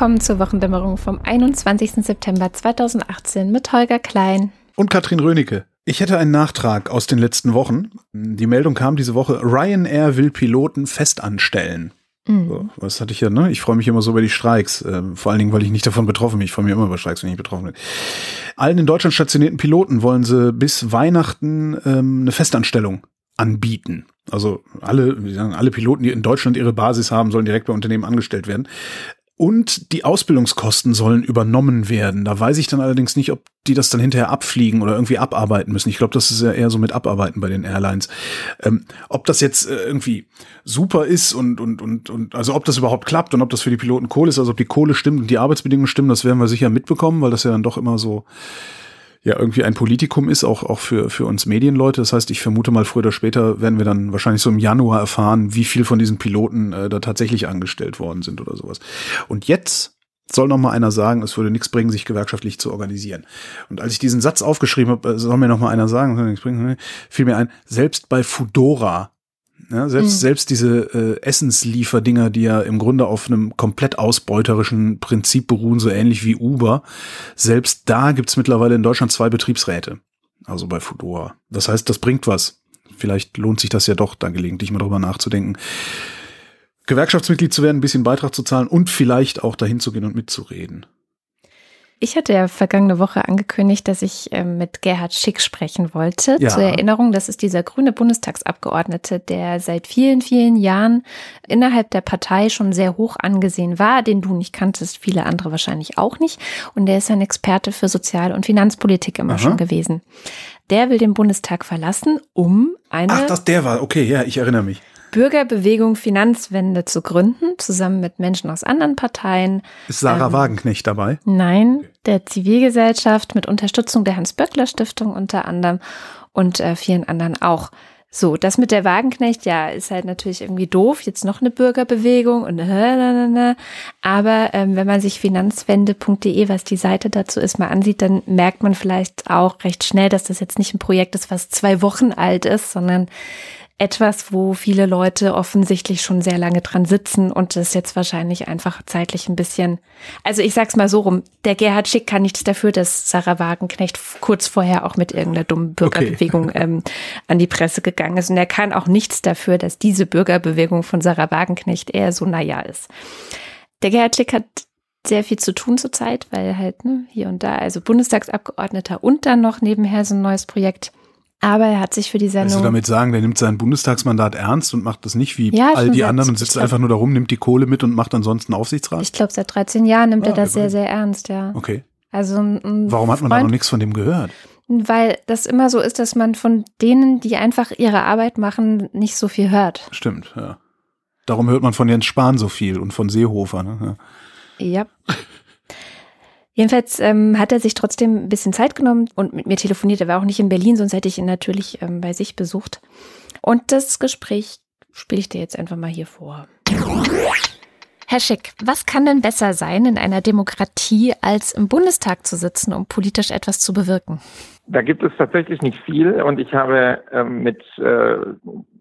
Willkommen zur Wochendämmerung vom 21. September 2018 mit Holger Klein und Katrin Rönecke. Ich hätte einen Nachtrag aus den letzten Wochen. Die Meldung kam diese Woche, Ryanair will Piloten festanstellen. Mhm. So, was hatte ich ja, ne? Ich freue mich immer so über die Streiks. Äh, vor allen Dingen, weil ich nicht davon betroffen bin. Ich freue mich immer über Streiks, wenn ich betroffen bin. Allen in Deutschland stationierten Piloten wollen sie bis Weihnachten ähm, eine Festanstellung anbieten. Also alle, wie sagen, alle Piloten, die in Deutschland ihre Basis haben, sollen direkt bei Unternehmen angestellt werden. Und die Ausbildungskosten sollen übernommen werden. Da weiß ich dann allerdings nicht, ob die das dann hinterher abfliegen oder irgendwie abarbeiten müssen. Ich glaube, das ist ja eher so mit Abarbeiten bei den Airlines. Ähm, ob das jetzt äh, irgendwie super ist und, und, und, und, also ob das überhaupt klappt und ob das für die Piloten Kohle ist, also ob die Kohle stimmt und die Arbeitsbedingungen stimmen, das werden wir sicher mitbekommen, weil das ja dann doch immer so ja irgendwie ein Politikum ist, auch, auch für, für uns Medienleute. Das heißt, ich vermute mal, früher oder später werden wir dann wahrscheinlich so im Januar erfahren, wie viel von diesen Piloten äh, da tatsächlich angestellt worden sind oder sowas. Und jetzt soll noch mal einer sagen, es würde nichts bringen, sich gewerkschaftlich zu organisieren. Und als ich diesen Satz aufgeschrieben habe, äh, soll mir noch mal einer sagen, fiel mir ein, selbst bei Fudora ja, selbst, mhm. selbst diese äh, Essenslieferdinger, die ja im Grunde auf einem komplett ausbeuterischen Prinzip beruhen, so ähnlich wie Uber, selbst da gibt's mittlerweile in Deutschland zwei Betriebsräte. Also bei Fudora. Das heißt, das bringt was. Vielleicht lohnt sich das ja doch, da gelegentlich mal drüber nachzudenken. Gewerkschaftsmitglied zu werden, ein bisschen Beitrag zu zahlen und vielleicht auch dahin zu gehen und mitzureden. Ich hatte ja vergangene Woche angekündigt, dass ich äh, mit Gerhard Schick sprechen wollte. Ja. Zur Erinnerung, das ist dieser grüne Bundestagsabgeordnete, der seit vielen, vielen Jahren innerhalb der Partei schon sehr hoch angesehen war, den du nicht kanntest, viele andere wahrscheinlich auch nicht. Und der ist ein Experte für Sozial- und Finanzpolitik immer Aha. schon gewesen. Der will den Bundestag verlassen, um eine. Ach, das der war. Okay, ja, ich erinnere mich. Bürgerbewegung Finanzwende zu gründen, zusammen mit Menschen aus anderen Parteien. Ist Sarah ähm, Wagenknecht dabei? Nein, der Zivilgesellschaft mit Unterstützung der Hans-Böckler-Stiftung unter anderem und äh, vielen anderen auch. So, das mit der Wagenknecht, ja, ist halt natürlich irgendwie doof. Jetzt noch eine Bürgerbewegung und äh, aber ähm, wenn man sich finanzwende.de, was die Seite dazu ist, mal ansieht, dann merkt man vielleicht auch recht schnell, dass das jetzt nicht ein Projekt ist, was zwei Wochen alt ist, sondern etwas, wo viele Leute offensichtlich schon sehr lange dran sitzen und das jetzt wahrscheinlich einfach zeitlich ein bisschen, also ich sag's mal so rum, der Gerhard Schick kann nichts dafür, dass Sarah Wagenknecht kurz vorher auch mit irgendeiner dummen Bürgerbewegung okay. ähm, an die Presse gegangen ist und er kann auch nichts dafür, dass diese Bürgerbewegung von Sarah Wagenknecht eher so naja ist. Der Gerhard Schick hat sehr viel zu tun zurzeit, weil halt ne, hier und da, also Bundestagsabgeordneter und dann noch nebenher so ein neues Projekt aber er hat sich für die Sendung. Willst du damit sagen, der nimmt sein Bundestagsmandat ernst und macht das nicht wie ja, all die anderen und sitzt einfach nur da rum, nimmt die Kohle mit und macht ansonsten Aufsichtsrat? Ich glaube, seit 13 Jahren nimmt ah, er das sehr, sehr ernst, ja. Okay. Also, Warum hat man Freund, da noch nichts von dem gehört? Weil das immer so ist, dass man von denen, die einfach ihre Arbeit machen, nicht so viel hört. Stimmt, ja. Darum hört man von Jens Spahn so viel und von Seehofer, ne? Ja. ja. Jedenfalls ähm, hat er sich trotzdem ein bisschen Zeit genommen und mit mir telefoniert. Er war auch nicht in Berlin, sonst hätte ich ihn natürlich ähm, bei sich besucht. Und das Gespräch spiele ich dir jetzt einfach mal hier vor. Herr Schick, was kann denn besser sein in einer Demokratie, als im Bundestag zu sitzen, um politisch etwas zu bewirken? Da gibt es tatsächlich nicht viel und ich habe ähm, mit äh,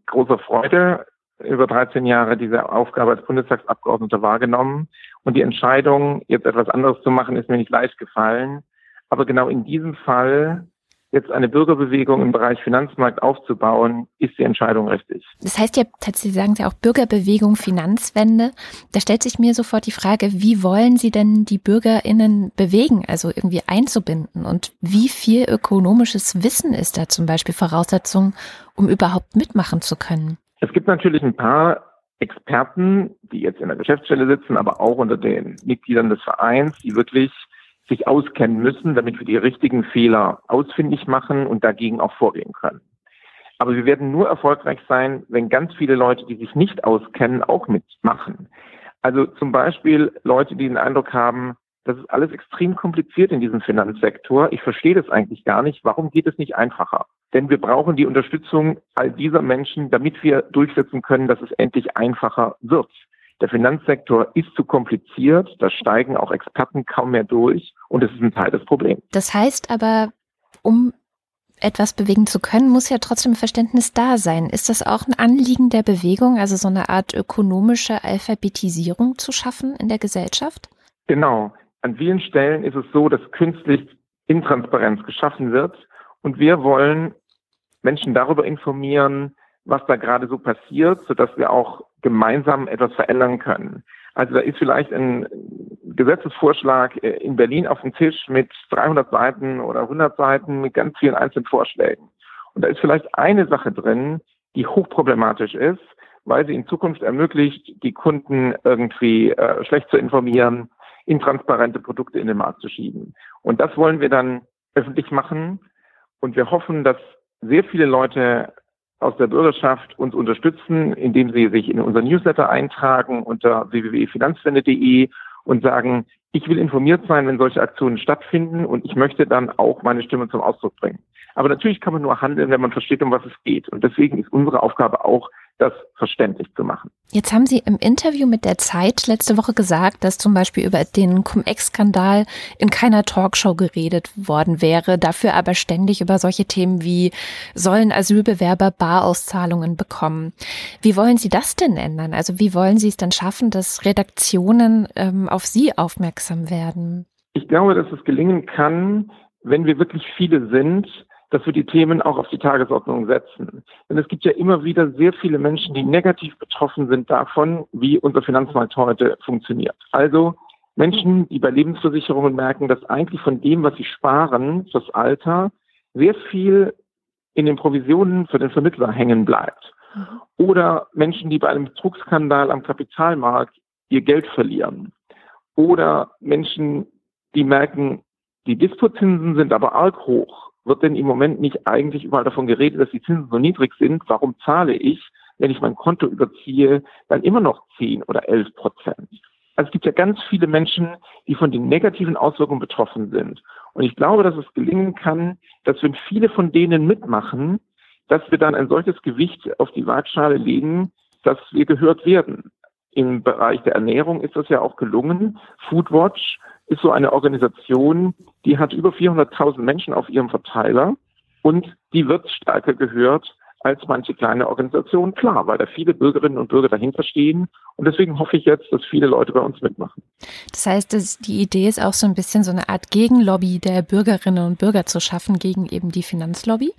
großer Freude über 13 Jahre diese Aufgabe als Bundestagsabgeordneter wahrgenommen. Und die Entscheidung, jetzt etwas anderes zu machen, ist mir nicht leicht gefallen. Aber genau in diesem Fall jetzt eine Bürgerbewegung im Bereich Finanzmarkt aufzubauen, ist die Entscheidung richtig. Das heißt ja tatsächlich, sagen Sie auch Bürgerbewegung Finanzwende. Da stellt sich mir sofort die Frage, wie wollen Sie denn die BürgerInnen bewegen, also irgendwie einzubinden? Und wie viel ökonomisches Wissen ist da zum Beispiel Voraussetzung, um überhaupt mitmachen zu können? Es gibt natürlich ein paar Experten, die jetzt in der Geschäftsstelle sitzen, aber auch unter den Mitgliedern des Vereins, die wirklich sich auskennen müssen, damit wir die richtigen Fehler ausfindig machen und dagegen auch vorgehen können. Aber wir werden nur erfolgreich sein, wenn ganz viele Leute, die sich nicht auskennen, auch mitmachen. Also zum Beispiel Leute, die den Eindruck haben, das ist alles extrem kompliziert in diesem Finanzsektor. Ich verstehe das eigentlich gar nicht. Warum geht es nicht einfacher? Denn wir brauchen die Unterstützung all dieser Menschen, damit wir durchsetzen können, dass es endlich einfacher wird. Der Finanzsektor ist zu kompliziert, da steigen auch Experten kaum mehr durch und es ist ein Teil des Problems. Das heißt aber, um etwas bewegen zu können, muss ja trotzdem Verständnis da sein. Ist das auch ein Anliegen der Bewegung, also so eine Art ökonomische Alphabetisierung zu schaffen in der Gesellschaft? Genau. An vielen Stellen ist es so, dass künstlich Intransparenz geschaffen wird und wir wollen Menschen darüber informieren, was da gerade so passiert, sodass wir auch gemeinsam etwas verändern können. Also da ist vielleicht ein Gesetzesvorschlag äh, in Berlin auf dem Tisch mit 300 Seiten oder 100 Seiten mit ganz vielen einzelnen Vorschlägen. Und da ist vielleicht eine Sache drin, die hochproblematisch ist, weil sie in Zukunft ermöglicht, die Kunden irgendwie äh, schlecht zu informieren, intransparente Produkte in den Markt zu schieben. Und das wollen wir dann öffentlich machen. Und wir hoffen, dass sehr viele Leute aus der Bürgerschaft uns unterstützen, indem sie sich in unser Newsletter eintragen unter www.finanzwende.de und sagen, ich will informiert sein, wenn solche Aktionen stattfinden und ich möchte dann auch meine Stimme zum Ausdruck bringen. Aber natürlich kann man nur handeln, wenn man versteht, um was es geht. Und deswegen ist unsere Aufgabe auch, das verständlich zu machen. Jetzt haben Sie im Interview mit der Zeit letzte Woche gesagt, dass zum Beispiel über den Cum-Ex-Skandal in keiner Talkshow geredet worden wäre, dafür aber ständig über solche Themen wie sollen Asylbewerber Barauszahlungen bekommen. Wie wollen Sie das denn ändern? Also wie wollen Sie es dann schaffen, dass Redaktionen ähm, auf Sie aufmerksam werden? Ich glaube, dass es gelingen kann, wenn wir wirklich viele sind, dass wir die Themen auch auf die Tagesordnung setzen. Denn es gibt ja immer wieder sehr viele Menschen, die negativ betroffen sind davon, wie unser Finanzmarkt heute funktioniert. Also Menschen, die bei Lebensversicherungen merken, dass eigentlich von dem, was sie sparen fürs Alter, sehr viel in den Provisionen für den Vermittler hängen bleibt. Mhm. Oder Menschen, die bei einem Betrugsskandal am Kapitalmarkt ihr Geld verlieren. Oder Menschen, die merken, die Dispozinsen sind aber arg hoch wird denn im Moment nicht eigentlich überall davon geredet, dass die Zinsen so niedrig sind? Warum zahle ich, wenn ich mein Konto überziehe, dann immer noch 10 oder 11 Prozent? Also es gibt ja ganz viele Menschen, die von den negativen Auswirkungen betroffen sind. Und ich glaube, dass es gelingen kann, dass wenn viele von denen mitmachen, dass wir dann ein solches Gewicht auf die Waagschale legen, dass wir gehört werden. Im Bereich der Ernährung ist das ja auch gelungen. Foodwatch ist so eine Organisation, die hat über 400.000 Menschen auf ihrem Verteiler und die wird stärker gehört als manche kleine Organisation. Klar, weil da viele Bürgerinnen und Bürger dahinter stehen. Und deswegen hoffe ich jetzt, dass viele Leute bei uns mitmachen. Das heißt, das, die Idee ist auch so ein bisschen so eine Art Gegenlobby der Bürgerinnen und Bürger zu schaffen gegen eben die Finanzlobby?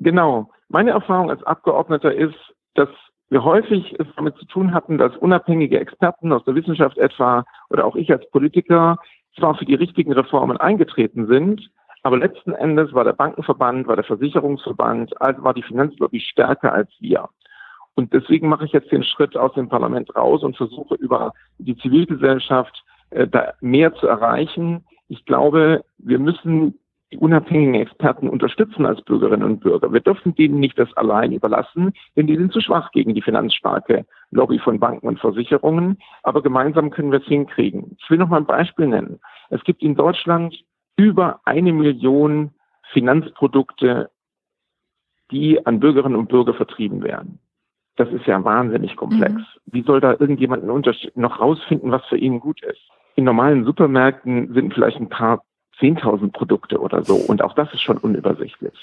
Genau. Meine Erfahrung als Abgeordneter ist, dass wir häufig es damit zu tun hatten, dass unabhängige Experten aus der Wissenschaft etwa oder auch ich als Politiker zwar für die richtigen Reformen eingetreten sind, aber letzten Endes war der Bankenverband, war der Versicherungsverband, also war die Finanzlobby stärker als wir. Und deswegen mache ich jetzt den Schritt aus dem Parlament raus und versuche über die Zivilgesellschaft äh, da mehr zu erreichen. Ich glaube, wir müssen die unabhängigen Experten unterstützen als Bürgerinnen und Bürger. Wir dürfen denen nicht das allein überlassen, denn die sind zu schwach gegen die finanzstarke Lobby von Banken und Versicherungen. Aber gemeinsam können wir es hinkriegen. Ich will noch mal ein Beispiel nennen. Es gibt in Deutschland über eine Million Finanzprodukte, die an Bürgerinnen und Bürger vertrieben werden. Das ist ja wahnsinnig komplex. Mhm. Wie soll da irgendjemand noch rausfinden, was für ihn gut ist? In normalen Supermärkten sind vielleicht ein paar 10.000 Produkte oder so. Und auch das ist schon unübersichtlich.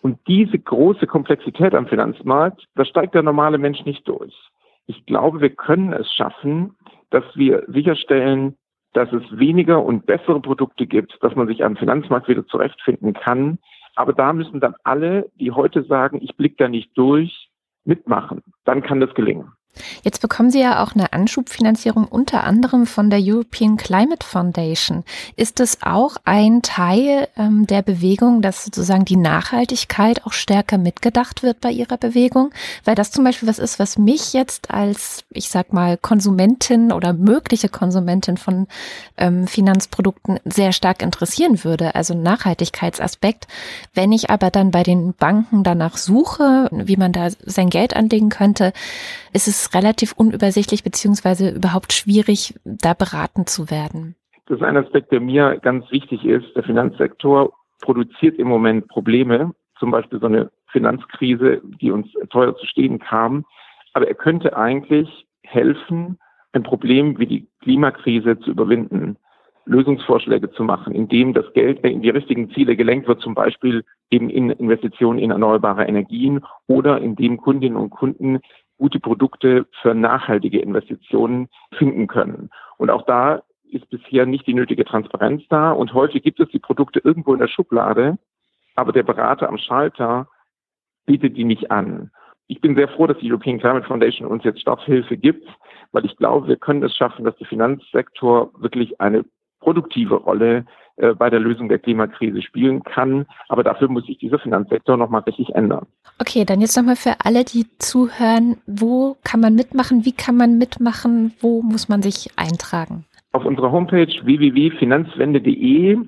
Und diese große Komplexität am Finanzmarkt, da steigt der normale Mensch nicht durch. Ich glaube, wir können es schaffen, dass wir sicherstellen, dass es weniger und bessere Produkte gibt, dass man sich am Finanzmarkt wieder zurechtfinden kann. Aber da müssen dann alle, die heute sagen, ich blicke da nicht durch, mitmachen. Dann kann das gelingen. Jetzt bekommen Sie ja auch eine Anschubfinanzierung unter anderem von der European Climate Foundation. Ist es auch ein Teil ähm, der Bewegung, dass sozusagen die Nachhaltigkeit auch stärker mitgedacht wird bei Ihrer Bewegung? Weil das zum Beispiel was ist, was mich jetzt als, ich sag mal, Konsumentin oder mögliche Konsumentin von ähm, Finanzprodukten sehr stark interessieren würde. Also Nachhaltigkeitsaspekt. Wenn ich aber dann bei den Banken danach suche, wie man da sein Geld anlegen könnte, ist es relativ unübersichtlich beziehungsweise überhaupt schwierig, da beraten zu werden. Das ist ein Aspekt, der mir ganz wichtig ist. Der Finanzsektor produziert im Moment Probleme, zum Beispiel so eine Finanzkrise, die uns teuer zu stehen kam. Aber er könnte eigentlich helfen, ein Problem wie die Klimakrise zu überwinden, Lösungsvorschläge zu machen, indem das Geld in die richtigen Ziele gelenkt wird, zum Beispiel eben in Investitionen in erneuerbare Energien oder indem Kundinnen und Kunden gute Produkte für nachhaltige Investitionen finden können. Und auch da ist bisher nicht die nötige Transparenz da und häufig gibt es die Produkte irgendwo in der Schublade, aber der Berater am Schalter bietet die nicht an. Ich bin sehr froh, dass die European Climate Foundation uns jetzt Starthilfe gibt, weil ich glaube, wir können es schaffen, dass der Finanzsektor wirklich eine produktive Rolle äh, bei der Lösung der Klimakrise spielen kann. Aber dafür muss sich dieser Finanzsektor nochmal richtig ändern. Okay, dann jetzt nochmal für alle, die zuhören, wo kann man mitmachen, wie kann man mitmachen, wo muss man sich eintragen? Auf unserer Homepage www.finanzwende.de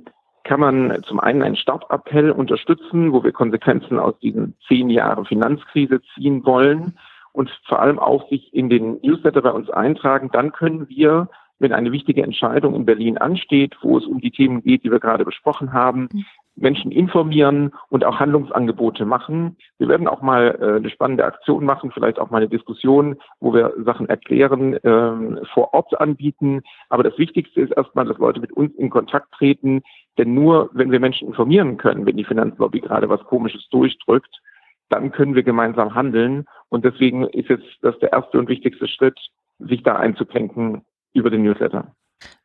kann man zum einen einen Startappell unterstützen, wo wir Konsequenzen aus diesen zehn Jahren Finanzkrise ziehen wollen und vor allem auch sich in den Newsletter bei uns eintragen. Dann können wir wenn eine wichtige Entscheidung in Berlin ansteht, wo es um die Themen geht, die wir gerade besprochen haben, mhm. Menschen informieren und auch Handlungsangebote machen. Wir werden auch mal äh, eine spannende Aktion machen, vielleicht auch mal eine Diskussion, wo wir Sachen erklären, äh, vor Ort anbieten. Aber das Wichtigste ist erstmal, dass Leute mit uns in Kontakt treten. Denn nur wenn wir Menschen informieren können, wenn die Finanzlobby gerade was Komisches durchdrückt, dann können wir gemeinsam handeln. Und deswegen ist jetzt das der erste und wichtigste Schritt, sich da einzuprenken über den Newsletter.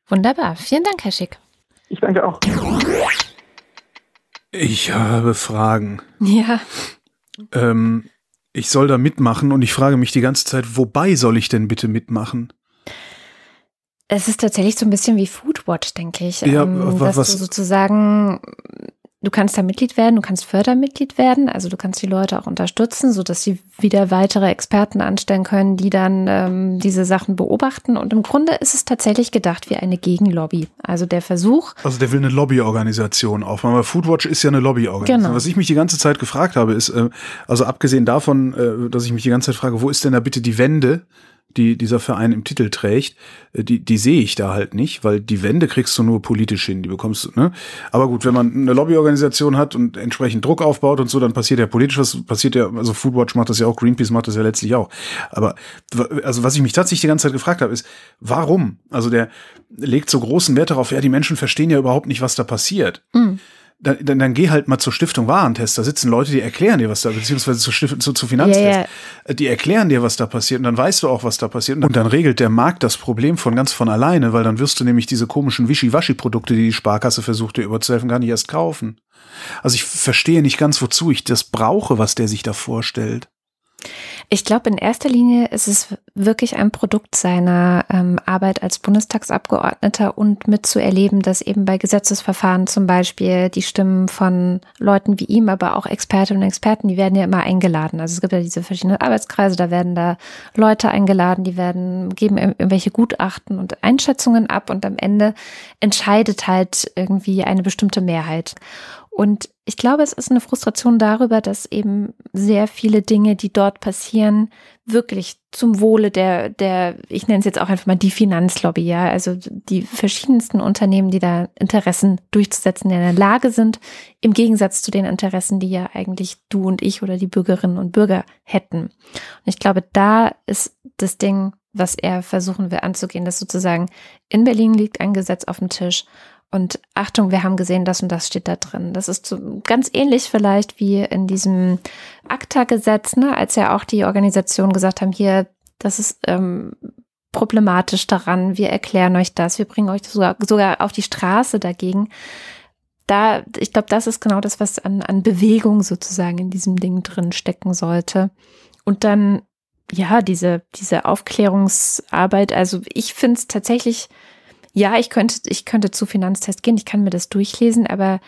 Wunderbar. Vielen Dank, Herr Schick. Ich danke auch. Ich habe Fragen. Ja. Ähm, ich soll da mitmachen und ich frage mich die ganze Zeit, wobei soll ich denn bitte mitmachen? Es ist tatsächlich so ein bisschen wie Foodwatch, denke ich. Ja, ähm, dass was? du sozusagen Du kannst da Mitglied werden, du kannst Fördermitglied werden, also du kannst die Leute auch unterstützen, so dass sie wieder weitere Experten anstellen können, die dann ähm, diese Sachen beobachten. Und im Grunde ist es tatsächlich gedacht wie eine Gegenlobby. Also der Versuch. Also der will eine Lobbyorganisation aufmachen, weil Foodwatch ist ja eine Lobbyorganisation. Genau. Was ich mich die ganze Zeit gefragt habe, ist, äh, also abgesehen davon, äh, dass ich mich die ganze Zeit frage, wo ist denn da bitte die Wende? Die dieser Verein im Titel trägt, äh, die, die sehe ich da halt nicht, weil die Wende kriegst du nur politisch hin, die bekommst du, ne? Aber gut, wenn man eine Lobbyorganisation hat und entsprechend Druck aufbaut und so, dann passiert ja politisch was, passiert ja, also Foodwatch macht das ja auch, Greenpeace macht das ja letztlich auch. Aber, also was ich mich tatsächlich die ganze Zeit gefragt habe, ist, warum? Also der legt so großen Wert darauf, ja, die Menschen verstehen ja überhaupt nicht, was da passiert. Mhm dann, dann, dann geh halt mal zur Stiftung Warentest. Da sitzen Leute, die erklären dir, was da, beziehungsweise zur Stiftung, zu, zu Finanztest. Yeah, yeah. Die erklären dir, was da passiert. Und dann weißt du auch, was da passiert. Und dann regelt der Markt das Problem von ganz von alleine, weil dann wirst du nämlich diese komischen Wischiwaschi-Produkte, die die Sparkasse versucht dir überzuhelfen, gar nicht erst kaufen. Also ich verstehe nicht ganz, wozu ich das brauche, was der sich da vorstellt. Ich glaube, in erster Linie ist es wirklich ein Produkt seiner ähm, Arbeit als Bundestagsabgeordneter und mitzuerleben, dass eben bei Gesetzesverfahren zum Beispiel die Stimmen von Leuten wie ihm, aber auch Expertinnen und Experten, die werden ja immer eingeladen. Also es gibt ja diese verschiedenen Arbeitskreise, da werden da Leute eingeladen, die werden, geben irgendwelche Gutachten und Einschätzungen ab und am Ende entscheidet halt irgendwie eine bestimmte Mehrheit. Und ich glaube, es ist eine Frustration darüber, dass eben sehr viele Dinge, die dort passieren, wirklich zum Wohle der, der, ich nenne es jetzt auch einfach mal die Finanzlobby, ja, also die verschiedensten Unternehmen, die da Interessen durchzusetzen in der Lage sind, im Gegensatz zu den Interessen, die ja eigentlich du und ich oder die Bürgerinnen und Bürger hätten. Und ich glaube, da ist das Ding, was er versuchen will anzugehen, dass sozusagen in Berlin liegt ein Gesetz auf dem Tisch und Achtung, wir haben gesehen, das und das steht da drin. Das ist so ganz ähnlich vielleicht wie in diesem ACTA-Gesetz, ne, als ja auch die Organisationen gesagt haben, hier, das ist ähm, problematisch daran, wir erklären euch das, wir bringen euch sogar, sogar auf die Straße dagegen. Da, ich glaube, das ist genau das, was an, an Bewegung sozusagen in diesem Ding drin stecken sollte. Und dann, ja, diese, diese Aufklärungsarbeit, also ich finde es tatsächlich ja, ich könnte, ich könnte zu Finanztest gehen, ich kann mir das durchlesen, aber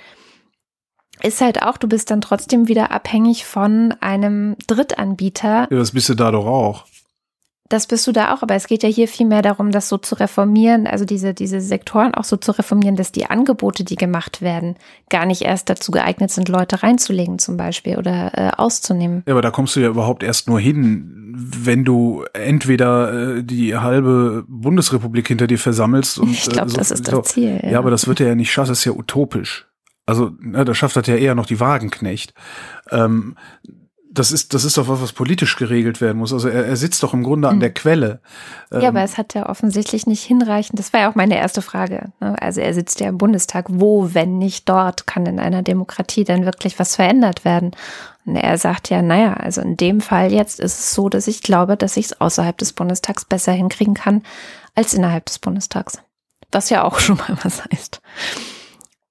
ist halt auch, du bist dann trotzdem wieder abhängig von einem Drittanbieter. Ja, das bist du da doch auch. Das bist du da auch, aber es geht ja hier viel mehr darum, das so zu reformieren, also diese, diese Sektoren auch so zu reformieren, dass die Angebote, die gemacht werden, gar nicht erst dazu geeignet sind, Leute reinzulegen zum Beispiel oder äh, auszunehmen. Ja, aber da kommst du ja überhaupt erst nur hin, wenn du entweder äh, die halbe Bundesrepublik hinter dir versammelst und ich glaube, äh, so, das ist das Ziel. Ja. ja, aber das wird er ja nicht schaffen, das ist ja utopisch. Also, ne, da schafft das ja eher noch die Wagenknecht. Ähm, das ist, das ist doch was, was politisch geregelt werden muss. Also er, er sitzt doch im Grunde an hm. der Quelle. Ja, ähm, aber es hat ja offensichtlich nicht hinreichend. Das war ja auch meine erste Frage. Ne? Also er sitzt ja im Bundestag. Wo, wenn nicht dort, kann in einer Demokratie denn wirklich was verändert werden? Und er sagt ja, naja, also in dem Fall jetzt ist es so, dass ich glaube, dass ich es außerhalb des Bundestags besser hinkriegen kann als innerhalb des Bundestags. Was ja auch schon mal was heißt.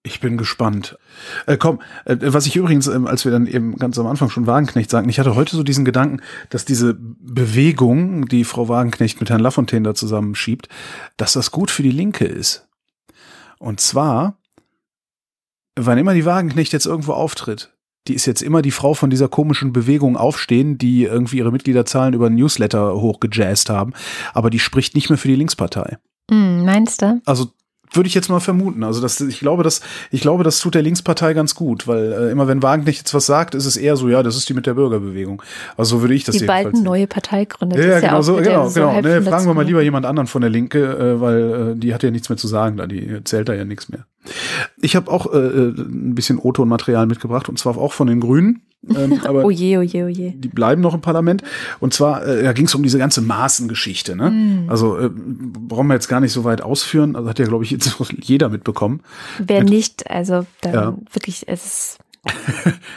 Ich bin gespannt. Äh, komm, äh, was ich übrigens, äh, als wir dann eben ganz am Anfang schon Wagenknecht sagten, ich hatte heute so diesen Gedanken, dass diese Bewegung, die Frau Wagenknecht mit Herrn Lafontaine da zusammenschiebt, dass das gut für die Linke ist. Und zwar, wann immer die Wagenknecht jetzt irgendwo auftritt, die ist jetzt immer die Frau von dieser komischen Bewegung aufstehen, die irgendwie ihre Mitgliederzahlen über Newsletter hochgejazzt haben, aber die spricht nicht mehr für die Linkspartei. Mm, meinst du? Also würde ich jetzt mal vermuten. Also das, ich glaube, das, ich glaube, das tut der Linkspartei ganz gut, weil äh, immer wenn Wagenknecht jetzt was sagt, ist es eher so, ja, das ist die mit der Bürgerbewegung. Also so würde ich das die jedenfalls. Die bald eine neue Partei gründet. Ja, ja, genau, so, genau, so genau. Ne, fragen wir mal lieber jemand anderen von der Linke, äh, weil äh, die hat ja nichts mehr zu sagen, da die zählt da ja nichts mehr. Ich habe auch äh, äh ein bisschen O-Ton-Material mitgebracht und zwar auch von den Grünen. Ähm, aber oje, oje, oje. Die bleiben noch im Parlament. Und zwar, äh, da ging es um diese ganze Maßengeschichte. Ne? Mm. Also äh, brauchen wir jetzt gar nicht so weit ausführen. Also hat ja, glaube ich, jetzt jeder mitbekommen. Wer Mit, nicht, also dann ja. wirklich, es ist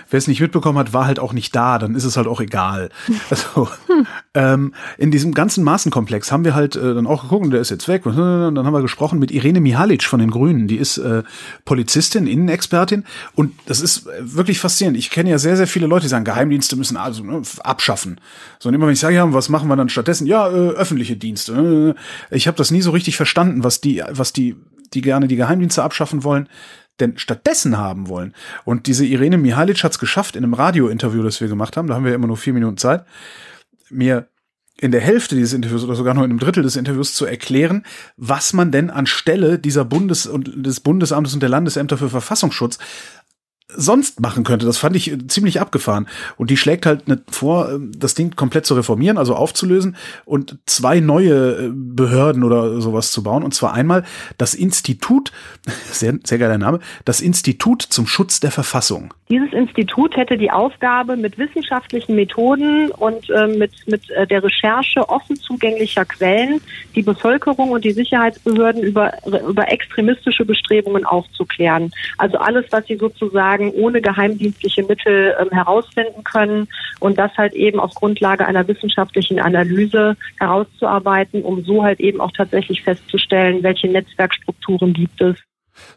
Wer es nicht mitbekommen hat, war halt auch nicht da, dann ist es halt auch egal. Also, hm. ähm, in diesem ganzen Maßenkomplex haben wir halt äh, dann auch geguckt, der ist jetzt weg. Und dann haben wir gesprochen mit Irene Mihalic von den Grünen. Die ist äh, Polizistin, Innenexpertin. Und das ist äh, wirklich faszinierend. Ich kenne ja sehr, sehr viele Leute, die sagen, Geheimdienste müssen also ne, abschaffen. So, und immer wenn ich sage, ja, was machen wir dann stattdessen? Ja, äh, öffentliche Dienste. Ich habe das nie so richtig verstanden, was die, was die die gerne die Geheimdienste abschaffen wollen denn stattdessen haben wollen. Und diese Irene Mihalic hat es geschafft, in einem Radiointerview, das wir gemacht haben, da haben wir immer nur vier Minuten Zeit, mir in der Hälfte dieses Interviews oder sogar nur in einem Drittel des Interviews zu erklären, was man denn anstelle dieser Bundes- und des Bundesamtes und der Landesämter für Verfassungsschutz sonst machen könnte. Das fand ich ziemlich abgefahren. Und die schlägt halt vor, ähm, das Ding komplett zu reformieren, also aufzulösen und zwei neue äh, Behörden oder sowas zu bauen. Und zwar einmal das Institut, sehr, sehr geiler Name, das Institut zum Schutz der Verfassung. Dieses Institut hätte die Aufgabe, mit wissenschaftlichen Methoden und äh, mit, mit äh, der Recherche offen zugänglicher Quellen die Bevölkerung und die Sicherheitsbehörden über, über extremistische Bestrebungen aufzuklären. Also alles, was sie sozusagen Fragen ohne geheimdienstliche Mittel ähm, herausfinden können und das halt eben auf Grundlage einer wissenschaftlichen Analyse herauszuarbeiten, um so halt eben auch tatsächlich festzustellen, welche Netzwerkstrukturen gibt es.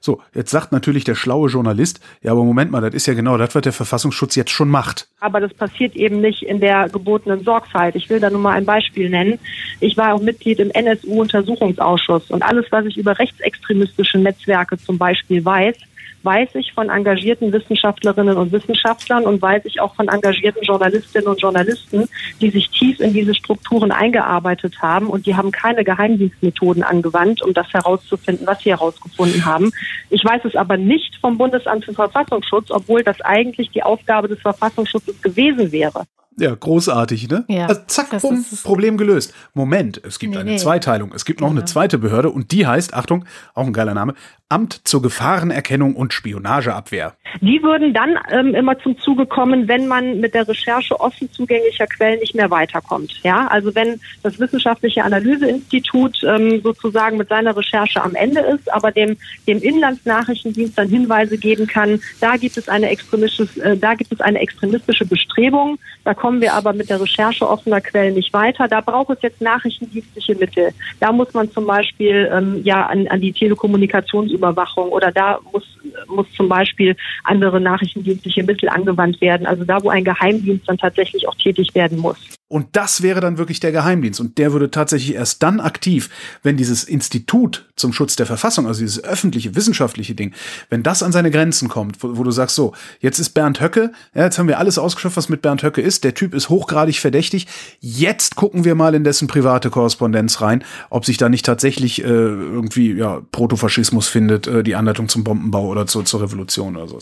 So, jetzt sagt natürlich der schlaue Journalist, ja, aber Moment mal, das ist ja genau das, was der Verfassungsschutz jetzt schon macht. Aber das passiert eben nicht in der gebotenen Sorgfalt. Ich will da nur mal ein Beispiel nennen. Ich war auch Mitglied im NSU-Untersuchungsausschuss und alles, was ich über rechtsextremistische Netzwerke zum Beispiel weiß, weiß ich von engagierten Wissenschaftlerinnen und Wissenschaftlern und weiß ich auch von engagierten Journalistinnen und Journalisten, die sich tief in diese Strukturen eingearbeitet haben und die haben keine Geheimdienstmethoden angewandt, um das herauszufinden, was sie herausgefunden haben. Ich weiß es aber nicht vom Bundesamt für Verfassungsschutz, obwohl das eigentlich die Aufgabe des Verfassungsschutzes gewesen wäre. Ja, großartig, ne? Ja, also zack, bumm, Problem gelöst. Moment, es gibt nee, eine nee. Zweiteilung. Es gibt noch genau. eine zweite Behörde und die heißt, Achtung, auch ein geiler Name, Amt zur Gefahrenerkennung und Spionageabwehr. Die würden dann ähm, immer zum Zuge kommen, wenn man mit der Recherche offen zugänglicher Quellen nicht mehr weiterkommt. Ja, also wenn das wissenschaftliche Analyseinstitut ähm, sozusagen mit seiner Recherche am Ende ist, aber dem, dem Inlandsnachrichtendienst dann Hinweise geben kann, da gibt es eine extremistische, äh, da gibt es eine extremistische Bestrebung, da kommen wir aber mit der Recherche offener Quellen nicht weiter. Da braucht es jetzt nachrichtendienstliche Mittel. Da muss man zum Beispiel ähm, ja an, an die Telekommunikationsüberwachung oder da muss, muss zum Beispiel andere nachrichtendienstliche Mittel angewandt werden. Also da, wo ein Geheimdienst dann tatsächlich auch tätig werden muss. Und das wäre dann wirklich der Geheimdienst. Und der würde tatsächlich erst dann aktiv, wenn dieses Institut zum Schutz der Verfassung, also dieses öffentliche, wissenschaftliche Ding, wenn das an seine Grenzen kommt, wo, wo du sagst, so, jetzt ist Bernd Höcke, ja, jetzt haben wir alles ausgeschöpft, was mit Bernd Höcke ist, der Typ ist hochgradig verdächtig, jetzt gucken wir mal in dessen private Korrespondenz rein, ob sich da nicht tatsächlich äh, irgendwie ja, Protofaschismus findet, äh, die Anleitung zum Bombenbau oder zu, zur Revolution oder so.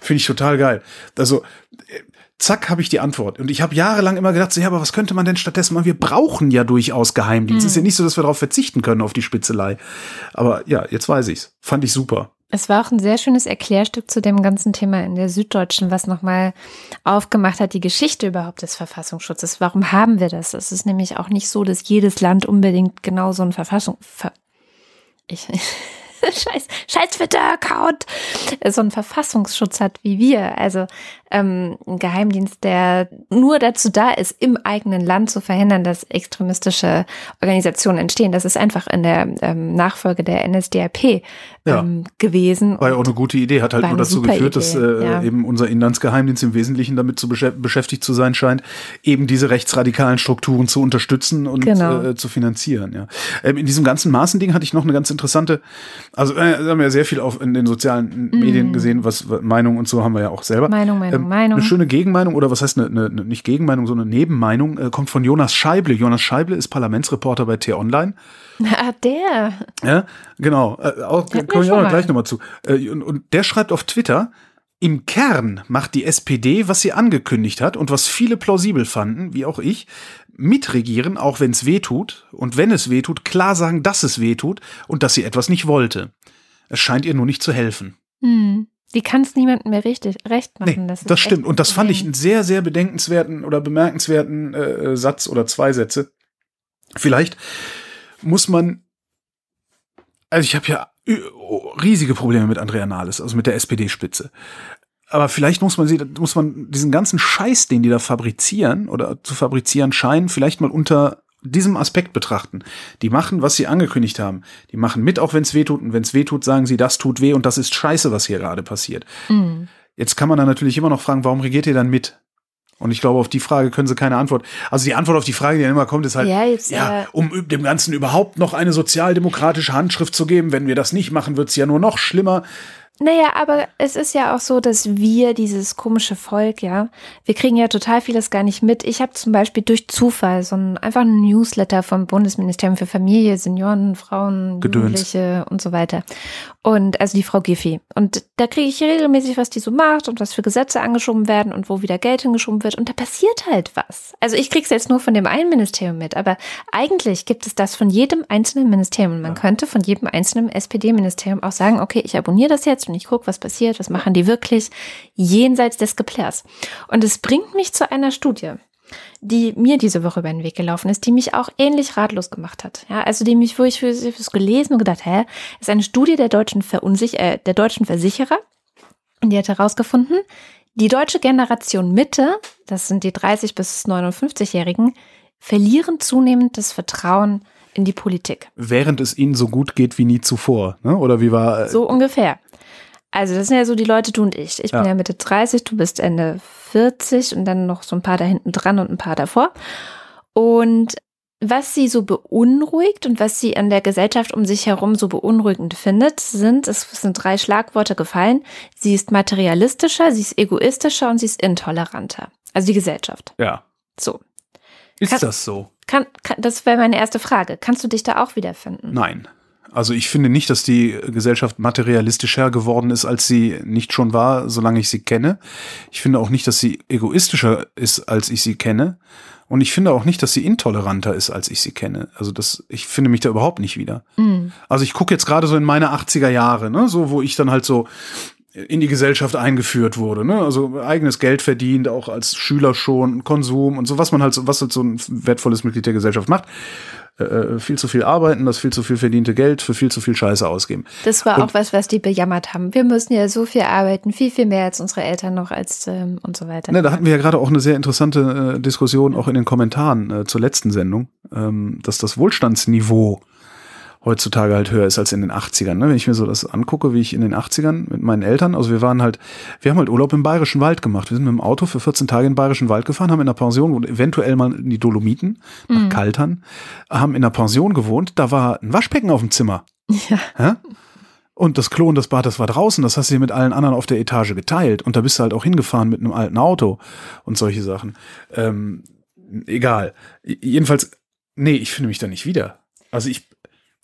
Finde ich total geil. Also, äh, zack, habe ich die Antwort. Und ich habe jahrelang immer gedacht, so, ja, aber was könnte man denn stattdessen machen? Wir brauchen ja durchaus Geheimdienst. Mhm. Ist ja nicht so, dass wir darauf verzichten können, auf die Spitzelei. Aber ja, jetzt weiß ich's. Fand ich super. Es war auch ein sehr schönes Erklärstück zu dem ganzen Thema in der Süddeutschen, was nochmal aufgemacht hat, die Geschichte überhaupt des Verfassungsschutzes. Warum haben wir das? Es ist nämlich auch nicht so, dass jedes Land unbedingt genau so ein Verfassung, Ver ich, scheiß, scheiß Twitter-Account, so einen Verfassungsschutz hat wie wir. Also ähm, ein Geheimdienst, der nur dazu da ist, im eigenen Land zu verhindern, dass extremistische Organisationen entstehen. Das ist einfach in der ähm, Nachfolge der NSDAP Ja. ähm, gewesen. War ja auch eine gute Idee, hat halt nur dazu geführt, dass Idee, äh, ja. eben unser Inlandsgeheimdienst im Wesentlichen damit zu beschä beschäftigt zu sein scheint, eben diese rechtsradikalen Strukturen zu unterstützen und Genau. äh, zu finanzieren. Ja. Ähm, in diesem ganzen Maßending hatte ich noch eine ganz interessante, also äh, wir haben ja sehr viel auf in den sozialen Medien gesehen, was Meinung und so haben wir ja auch selber. Mhm. Meinung, Ähm, Meinung. Eine schöne Gegenmeinung oder was heißt eine, eine, eine nicht Gegenmeinung, sondern eine Nebenmeinung äh, kommt von Jonas Scheible. Jonas Scheible ist Parlamentsreporter bei T-Online. Ah, der. Ja, genau. Äh, auch, komme ich auch noch mal. gleich nochmal zu. Äh, und, und der schreibt auf Twitter, im Kern macht die SPD, was sie angekündigt hat und was viele plausibel fanden, wie auch ich, mitregieren, auch wenn es weh tut. Und wenn es weh tut, klar sagen, dass es weh tut und dass sie etwas nicht wollte. Es scheint ihr nur nicht zu helfen. Hm. Die kann es niemandem mehr richtig recht machen. Nee, das das, stimmt. Und das fand ich einen sehr, sehr bedenkenswerten oder bemerkenswerten äh, Satz oder zwei Sätze. Vielleicht muss man, also ich habe ja ü- riesige Probleme mit Andrea Nahles, also mit der SPD-Spitze. Aber vielleicht muss man sie, muss man diesen ganzen Scheiß, den die da fabrizieren oder zu fabrizieren scheinen, vielleicht mal unter diesem Aspekt betrachten. Die machen, was sie angekündigt haben. Die machen mit, auch wenn es weh tut. Und wenn es weh tut, sagen sie, das tut weh und das ist scheiße, was hier gerade passiert. Hm. Jetzt kann man dann natürlich immer noch fragen, warum regiert ihr dann mit? Und ich glaube, auf die Frage können sie keine Antwort. Also die Antwort auf die Frage, die dann immer kommt, ist halt, Ja, jetzt, ja, äh, um dem Ganzen überhaupt noch eine sozialdemokratische Handschrift zu geben. Wenn wir das nicht machen, wird's ja nur noch schlimmer. Naja, aber es ist ja auch so, dass wir, dieses komische Volk, ja, wir kriegen ja total vieles gar nicht mit. Ich habe zum Beispiel durch Zufall so ein einfach ein Newsletter vom Bundesministerium für Familie, Senioren, Frauen, Gedöns. Jugendliche und so weiter. Und also die Frau Giffey. Und da kriege ich regelmäßig, was die so macht und was für Gesetze angeschoben werden und wo wieder Geld hingeschoben wird. Und da passiert halt was. Also ich krieg's jetzt nur von dem einen Ministerium mit, aber eigentlich gibt es das von jedem einzelnen Ministerium. Und man könnte von jedem einzelnen SPD-Ministerium auch sagen, okay, ich abonniere das jetzt und ich gucke, was passiert, was machen die wirklich, jenseits des Geplärs. Und es bringt mich zu einer Studie, die mir diese Woche über den Weg gelaufen ist, die mich auch ähnlich ratlos gemacht hat. Ja, also die mich, wo ich für, fürs gelesen und gedacht, hä, ist eine Studie der deutschen Verunsich äh, der deutschen Versicherer. Und die hat herausgefunden, die deutsche Generation Mitte, das sind die 30 bis 59-Jährigen, verlieren zunehmend das Vertrauen in die Politik. Während es ihnen so gut geht wie nie zuvor. Ne? Oder wie war. äh, So ungefähr. Also das sind ja so die Leute, du und ich. Ich bin Ja. ja Mitte 30, du bist Ende 40 und dann noch so ein paar da hinten dran und ein paar davor. Und was sie so beunruhigt und was sie an der Gesellschaft um sich herum so beunruhigend findet, sind, es sind drei Schlagworte gefallen. Sie ist materialistischer, sie ist egoistischer und sie ist intoleranter. Also die Gesellschaft. ja. So. Ist Kann- das so? Kann, kann, das wäre meine erste Frage. Kannst du dich da auch wiederfinden? Nein. Also ich finde nicht, dass die Gesellschaft materialistischer geworden ist, als sie nicht schon war, solange ich sie kenne. Ich finde auch nicht, dass sie egoistischer ist, als ich sie kenne. Und ich finde auch nicht, dass sie intoleranter ist, als ich sie kenne. Also das, ich finde mich da überhaupt nicht wieder. Mm. Also ich gucke jetzt gerade so in meine 80er Jahre, ne, so wo ich dann halt so in die Gesellschaft eingeführt wurde, ne? Also eigenes Geld verdient, auch als Schüler schon, Konsum und so, was man halt so, was halt so ein wertvolles Mitglied der Gesellschaft macht. Äh, viel zu viel arbeiten, das viel zu viel verdiente Geld für viel zu viel Scheiße ausgeben. Das war Und- auch was, was die bejammert haben. Wir müssen ja so viel arbeiten, viel, viel mehr als unsere Eltern noch als ähm, und so weiter. Ne, da hatten wir ja gerade auch eine sehr interessante äh, Diskussion, auch in den Kommentaren äh, zur letzten Sendung, ähm, dass das Wohlstandsniveau heutzutage halt höher ist als in den 80ern. Ne? Wenn ich mir so das angucke, wie ich in den 80ern mit meinen Eltern, also wir waren halt, wir haben halt Urlaub im Bayerischen Wald gemacht. Wir sind mit dem Auto für 14 Tage in den Bayerischen Wald gefahren, haben in der Pension, und eventuell mal in die Dolomiten, nach Kaltern, haben in der Pension gewohnt, da war ein Waschbecken auf dem Zimmer. Ja. Ja? Und das Klo und das Bad, das war draußen, das hast du dir mit allen anderen auf der Etage geteilt. Und da bist du halt auch hingefahren mit einem alten Auto und solche Sachen. Ähm, egal. Jedenfalls, nee, ich finde mich da nicht wieder. Also ich,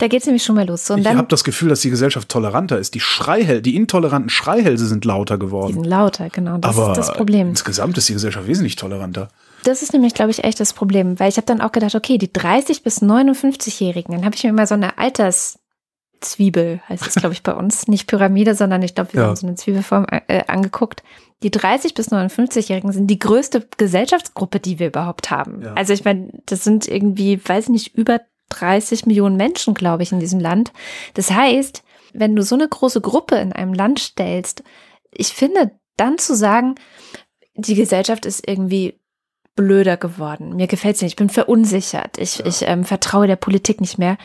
Da geht's nämlich schon mal los. So, und ich habe das Gefühl, dass die Gesellschaft toleranter ist. Die Schreihäl, die intoleranten Schreihälse sind lauter die geworden. sind lauter, genau. Das Aber ist das Problem. insgesamt ist die Gesellschaft wesentlich toleranter. Das ist nämlich, glaube ich, echt das Problem, weil ich habe dann auch gedacht, okay, die 30 bis 59-Jährigen, dann habe ich mir mal so eine Alterszwiebel, heißt es, glaube ich, bei uns, nicht Pyramide, sondern ich glaube, wir Ja. haben so eine Zwiebelform äh, angeguckt. Die 30 bis 59-Jährigen sind die größte Gesellschaftsgruppe, die wir überhaupt haben. Ja. Also ich meine, das sind irgendwie, weiß ich nicht, über 30 Millionen Menschen, glaube ich, in diesem Land. Das heißt, wenn du so eine große Gruppe in einem Land stellst, ich finde, dann zu sagen, die Gesellschaft ist irgendwie blöder geworden. Mir gefällt es nicht. Ich bin verunsichert. Ich, ja. ich ähm, vertraue der Politik nicht mehr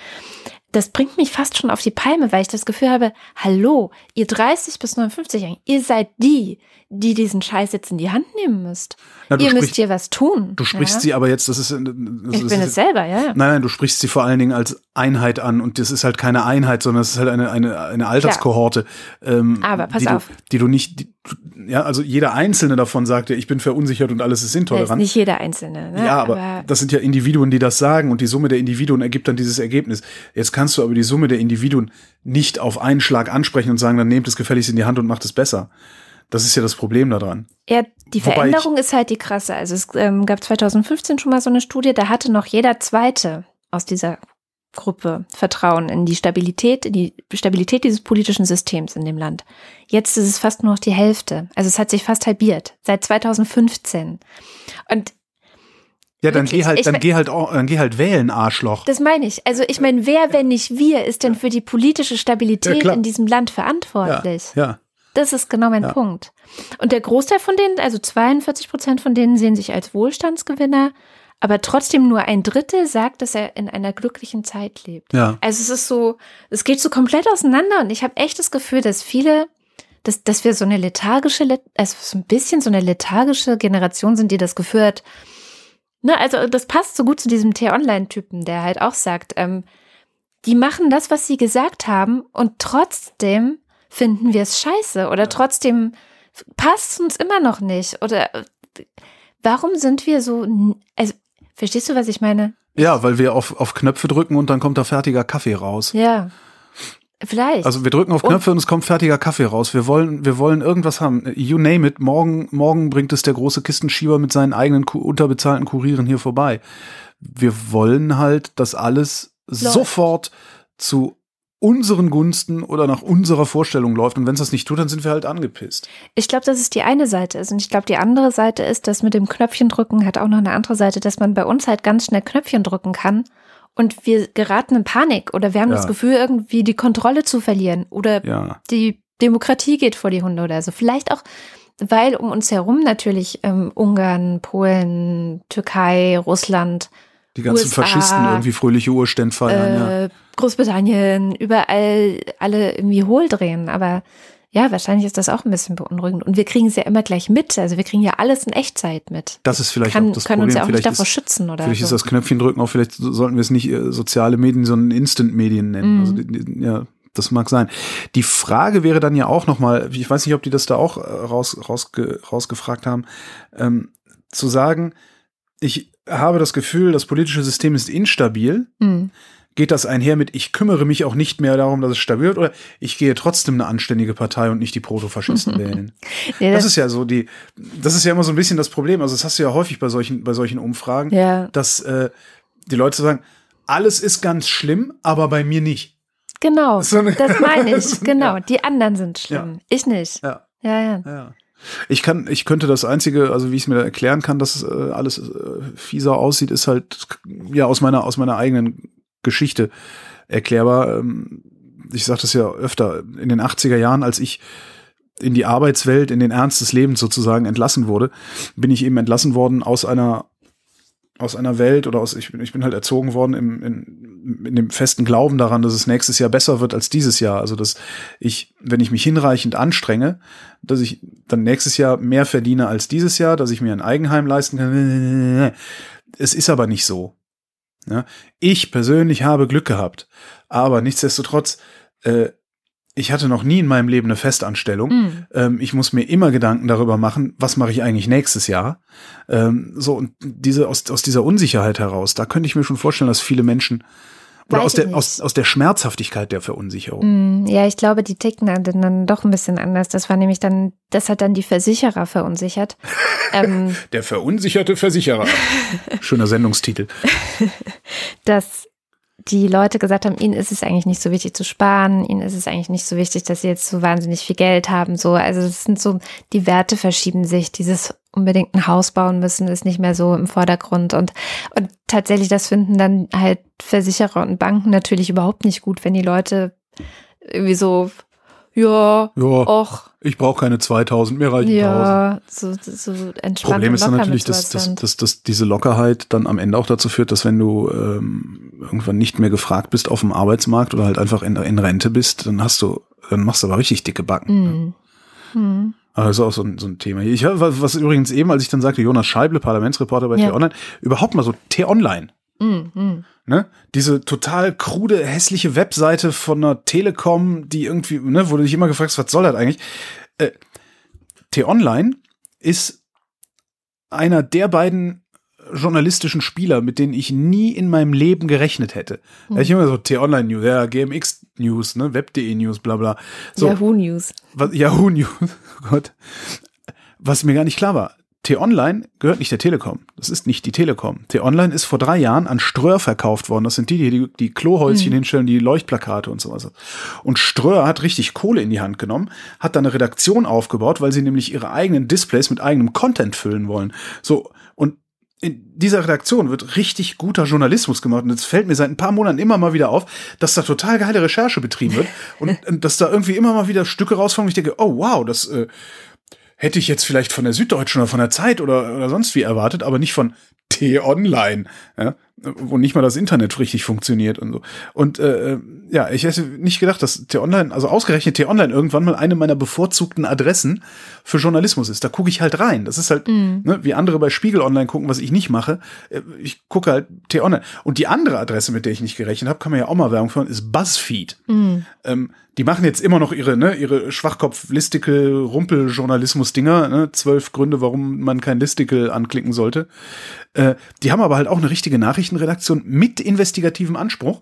das bringt mich fast schon auf die Palme, weil ich das Gefühl habe, hallo, ihr 30 bis 59-Jährigen, ihr seid die, die diesen Scheiß jetzt in die Hand nehmen müsst. Na, ihr müsst hier was tun. Du sprichst ja? sie aber jetzt, das ist. Das ich ist, bin es selber, ja. Nein, nein, du sprichst sie vor allen Dingen als Einheit an und das ist halt keine Einheit, sondern es ist halt eine, eine, eine Alterskohorte. Ähm, aber pass die auf. Du, die du nicht, die, ja, also jeder Einzelne davon sagt ja, ich bin verunsichert und alles ist intolerant. Ja, ist nicht jeder Einzelne. Ne? Ja, aber, aber, das sind ja Individuen, die das sagen und die Summe der Individuen ergibt dann dieses Ergebnis. Jetzt kannst du aber die Summe der Individuen nicht auf einen Schlag ansprechen und sagen, dann nehmt es gefälligst in die Hand und macht es besser. Das ist ja das Problem daran. Ja, die Veränderung ist halt die krasse. Also es ähm, gab 2015 schon mal so eine Studie, da hatte noch jeder Zweite aus dieser Gruppe Vertrauen in die Stabilität, in die Stabilität dieses politischen Systems in dem Land. Jetzt ist es fast nur noch die Hälfte. Also es hat sich fast halbiert seit 2015. Und ja, dann Wirklich? geh halt, dann ich, geh halt, dann geh halt wählen, Arschloch. Das meine ich. Also ich meine, wer, wenn nicht wir, ist denn für die politische Stabilität ja, in diesem Land verantwortlich? Ja. ja. Das ist genau mein ja. Punkt. Und der Großteil von denen, also 42 Prozent von denen sehen sich als Wohlstandsgewinner aber trotzdem nur ein Drittel sagt, dass er in einer glücklichen Zeit lebt. Ja. Also es ist so, es geht so komplett auseinander und ich habe echt das Gefühl, dass viele, dass, dass wir so eine lethargische, also so ein bisschen so eine lethargische Generation sind, die das Gefühl hat, ne, also das passt so gut zu diesem T-Online-Typen, der halt auch sagt, ähm, die machen das, was sie gesagt haben und trotzdem finden wir es scheiße oder trotzdem passt es uns immer noch nicht oder äh, warum sind wir so, also Verstehst du, was ich meine? Ja, weil wir auf, auf Knöpfe drücken und dann kommt da fertiger Kaffee raus. Ja. Vielleicht. Also wir drücken auf Knöpfe und, und, es kommt fertiger Kaffee raus. Wir wollen, wir wollen irgendwas haben. You name it. Morgen, morgen bringt es der große Kistenschieber mit seinen eigenen unterbezahlten Kurieren hier vorbei. Wir wollen halt, dass alles Läuft. sofort zu unseren Gunsten oder nach unserer Vorstellung läuft. Und wenn es das nicht tut, dann sind wir halt angepisst. Ich glaube, das ist die eine Seite ist. Und ich glaube, die andere Seite ist, dass mit dem Knöpfchen drücken hat auch noch eine andere Seite, dass man bei uns halt ganz schnell Knöpfchen drücken kann. Und wir geraten in Panik oder wir haben ja. das Gefühl, irgendwie die Kontrolle zu verlieren oder ja. die Demokratie geht vor die Hunde oder so. Vielleicht auch, weil um uns herum natürlich ähm, Ungarn, Polen, Türkei, Russland, die ganzen USA, Faschisten irgendwie fröhliche Urstände feiern, äh, ja. Großbritannien, überall alle irgendwie hohl drehen. Aber ja, wahrscheinlich ist das auch ein bisschen beunruhigend. Und wir kriegen es ja immer gleich mit. Also wir kriegen ja alles in Echtzeit mit. Das ist vielleicht Kann, auch das können Problem. uns ja auch vielleicht nicht davor ist, schützen oder Vielleicht so. ist das Knöpfchen drücken auch, vielleicht sollten wir es nicht äh, soziale Medien, sondern Instant-Medien nennen. Mhm. Also die, die, ja, das mag sein. Die Frage wäre dann ja auch nochmal, ich weiß nicht, ob die das da auch äh, raus, rausge, rausgefragt haben, ähm, zu sagen, ich habe das Gefühl, das politische System ist instabil. Mhm. Geht das einher mit, ich kümmere mich auch nicht mehr darum, dass es stabil wird, oder ich gehe trotzdem eine anständige Partei und nicht die Protofaschisten wählen? ja, das, das, ist ja so die, das ist ja immer so ein bisschen das Problem. Also das hast du ja häufig bei solchen, bei solchen Umfragen, ja. dass äh, die Leute sagen, alles ist ganz schlimm, aber bei mir nicht. Genau, so das meine ich. genau, ja. die anderen sind schlimm, ich nicht. Ja. Ja, ja. Ich kann, ich könnte das einzige, also wie ich es mir erklären kann, dass äh, alles äh, fieser aussieht, ist halt ja aus meiner aus meiner eigenen Geschichte erklärbar. Ähm, ich sage das ja öfter in den 80er Jahren, als ich in die Arbeitswelt, in den Ernst des Lebens sozusagen entlassen wurde, bin ich eben entlassen worden aus einer aus einer Welt oder aus, ich bin, ich bin halt erzogen worden im, in, in dem festen Glauben daran, dass es nächstes Jahr besser wird als dieses Jahr. Also, dass ich, wenn ich mich hinreichend anstrenge, dass ich dann nächstes Jahr mehr verdiene als dieses Jahr, dass ich mir ein Eigenheim leisten kann. Es ist aber nicht so. Ich persönlich habe Glück gehabt. Aber nichtsdestotrotz, äh, ich hatte noch nie in meinem Leben eine Festanstellung. Mhm. Ähm, ich muss mir immer Gedanken darüber machen, was mache ich eigentlich nächstes Jahr. Ähm, so, und diese, aus, aus dieser Unsicherheit heraus, da könnte ich mir schon vorstellen, dass viele Menschen oder aus der, aus, aus der Schmerzhaftigkeit der Verunsicherung. Mm, ja, ich glaube, die ticken dann, dann doch ein bisschen anders. Das war nämlich dann, das hat dann die Versicherer verunsichert. ähm, der verunsicherte Versicherer. Schöner Sendungstitel. dass die Leute gesagt haben, ihnen ist es eigentlich nicht so wichtig zu sparen, ihnen ist es eigentlich nicht so wichtig, dass sie jetzt so wahnsinnig viel Geld haben. So, also es sind so, die Werte verschieben sich. Dieses unbedingt ein Haus bauen müssen ist nicht mehr so im Vordergrund. Und, und tatsächlich, das finden dann halt Versicherer und Banken natürlich überhaupt nicht gut, wenn die Leute irgendwie so, ja, Ja, och, ich brauche keine 2000, mir reichen 1000. ja, so, so entspannt Problem ist dann natürlich, dass, dass, dass, dass diese Lockerheit dann am Ende auch dazu führt, dass wenn du ähm, irgendwann nicht mehr gefragt bist auf dem Arbeitsmarkt oder halt einfach in, in Rente bist, dann hast du, dann machst du aber richtig dicke Backen. Ne? Mhm. Mhm. Ist auch so ein, so ein Thema. Ich was, was übrigens eben, als ich dann sagte, Jonas Scheible, Parlamentsreporter bei Ja. T-Online, überhaupt mal so T-Online. Mhm. Ne? Diese total krude, hässliche Webseite von einer Telekom, die irgendwie, ne, wo du dich immer gefragt hast, was soll das eigentlich? Äh, T-Online ist einer der beiden journalistischen Spieler, mit denen ich nie in meinem Leben gerechnet hätte. Hab ich immer so T-Online News, ja, GMX News, ne, Web.de News, bla bla. So, Yahoo News. was, Yahoo News, oh Gott. Was mir gar nicht klar war. T-Online gehört nicht der Telekom. Das ist nicht die Telekom. T-Online ist vor drei Jahren an Ströer verkauft worden. Das sind die, die die, Klohäuschen hinstellen, die Leuchtplakate und sowas. Und Ströer hat richtig Kohle in die Hand genommen, hat da eine Redaktion aufgebaut, weil sie nämlich ihre eigenen Displays mit eigenem Content füllen wollen. So, und in dieser Redaktion wird richtig guter Journalismus gemacht. Und es fällt mir seit ein paar Monaten immer mal wieder auf, dass da total geile Recherche betrieben wird und, und dass da irgendwie immer mal wieder Stücke rauskommen. Ich denke, oh wow, das äh, hätte ich jetzt vielleicht von der Süddeutschen oder von der Zeit oder, oder sonst wie erwartet, aber nicht von T-Online, ja, wo nicht mal das Internet richtig funktioniert und so. Und äh, ja, ich hätte nicht gedacht, dass T-Online, also ausgerechnet T-Online irgendwann mal eine meiner bevorzugten Adressen für Journalismus ist. Da gucke ich halt rein. Das ist halt, ne, wie andere bei Spiegel Online gucken, was ich nicht mache. Äh, Ich gucke halt T-Online. Und die andere Adresse, mit der ich nicht gerechnet habe, kann man ja auch mal Werbung führen, ist BuzzFeed. Ähm, die machen jetzt immer noch ihre, ne, ihre Schwachkopf-Listicle, Rumpel-Journalismus-Dinger, ne, zwölf Gründe, warum man kein Listicle anklicken sollte. Äh, die haben aber halt auch eine richtige Nachrichtenredaktion mit investigativem Anspruch.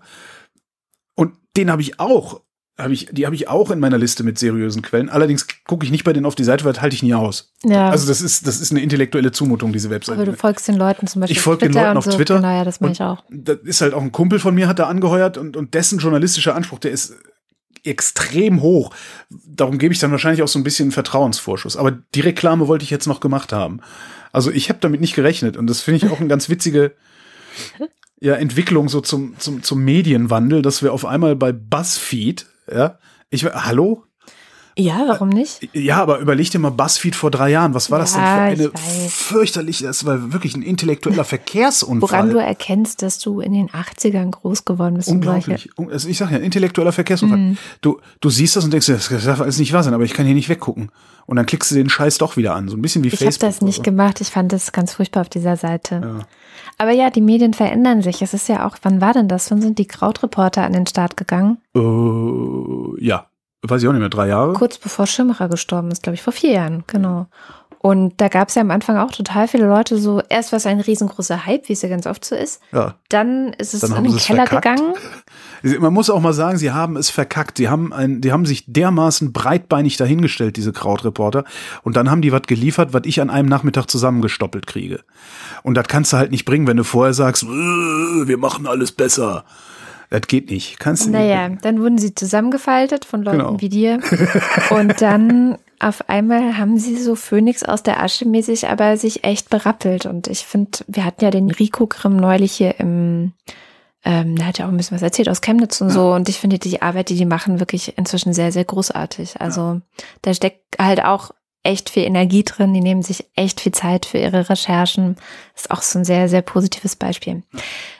Und den habe ich auch, hab ich, die habe ich auch in meiner Liste mit seriösen Quellen. Allerdings gucke ich nicht bei denen auf die Seite, weil das halte ich nie aus. Ja. Also das ist, das ist eine intellektuelle Zumutung, diese Webseite. Aber du folgst den Leuten zum Beispiel Ich folge den Leuten auf so. Twitter. Genau, ja, das mache ich auch. Das ist halt auch ein Kumpel von mir, hat da angeheuert und, und dessen journalistischer Anspruch, der ist extrem hoch. Darum gebe ich dann wahrscheinlich auch so ein bisschen Vertrauensvorschuss. Aber die Reklame wollte ich jetzt noch gemacht haben. Also ich habe damit nicht gerechnet und das finde ich auch eine ganz witzige ja, Entwicklung so zum, zum, zum Medienwandel, dass wir auf einmal bei BuzzFeed, ja, ich, hallo? Ja, warum nicht? Ja, aber überleg dir mal BuzzFeed vor drei Jahren. Was war das Ja, denn für ich eine fürchterliche, das war wirklich ein intellektueller Verkehrsunfall. Woran du erkennst, dass du in den 80ern groß geworden bist. Unglaublich. Un- Also ich sag ja, intellektueller Verkehrsunfall. Mhm. Du, du siehst das und denkst, das darf alles nicht wahr sein, aber ich kann hier nicht weggucken. Und dann klickst du den Scheiß doch wieder an. So ein bisschen wie Ich habe Facebook. das nicht oder gemacht. Ich fand das ganz furchtbar auf dieser Seite. Ja. Aber ja, die Medien verändern sich. Es ist ja auch, wann war denn das? Wann sind die Krautreporter an den Start gegangen? Äh, ja, weiß ich auch nicht mehr, drei Jahre. Kurz bevor Schimmerer gestorben ist, glaube ich, vor vier Jahren, genau. Und da gab es ja am Anfang auch total viele Leute so, erst war es ein riesengroßer Hype, wie es ja ganz oft so ist. Ja. Dann ist es Dann in den Keller verkackt. gegangen. Man muss auch mal sagen, sie haben es verkackt. Sie haben, ein, die haben sich dermaßen breitbeinig dahingestellt, diese Krautreporter. Und dann haben die was geliefert, was ich an einem Nachmittag zusammengestoppelt kriege. Und das kannst du halt nicht bringen, wenn du vorher sagst, "Äh, wir machen alles besser. Das geht nicht. Kannst du Naja, nicht. dann wurden sie zusammengefaltet von Leuten Genau. wie dir. Und dann auf einmal haben sie so Phönix aus der Asche mäßig aber sich echt berappelt. Und ich finde, wir hatten ja den Rico Grimm neulich hier im, ähm, der hat ja auch ein bisschen was erzählt aus Chemnitz und so. Und ich finde die Arbeit, die die machen, wirklich inzwischen sehr, sehr großartig. Also da steckt halt auch echt viel Energie drin. Die nehmen sich echt viel Zeit für ihre Recherchen. Ist auch so ein sehr, sehr positives Beispiel.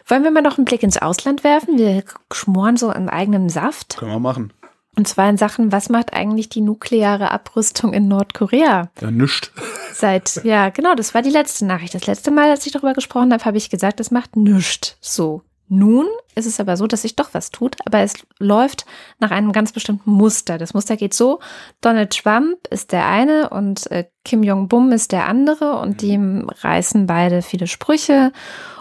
Wollen wir mal noch einen Blick ins Ausland werfen? Wir schmoren so im eigenen Saft. Können wir machen. Und zwar in Sachen, was macht eigentlich die nukleare Abrüstung in Nordkorea? Ja, nischt. Seit, ja, genau, das war die letzte Nachricht. Das letzte Mal, als ich darüber gesprochen habe, habe ich gesagt, das macht nichts. So. Nun ist es aber so, dass sich doch was tut, aber es läuft nach einem ganz bestimmten Muster. Das Muster geht so, Donald Trump ist der eine und äh, Kim Jong-bum ist der andere und die reißen beide viele Sprüche.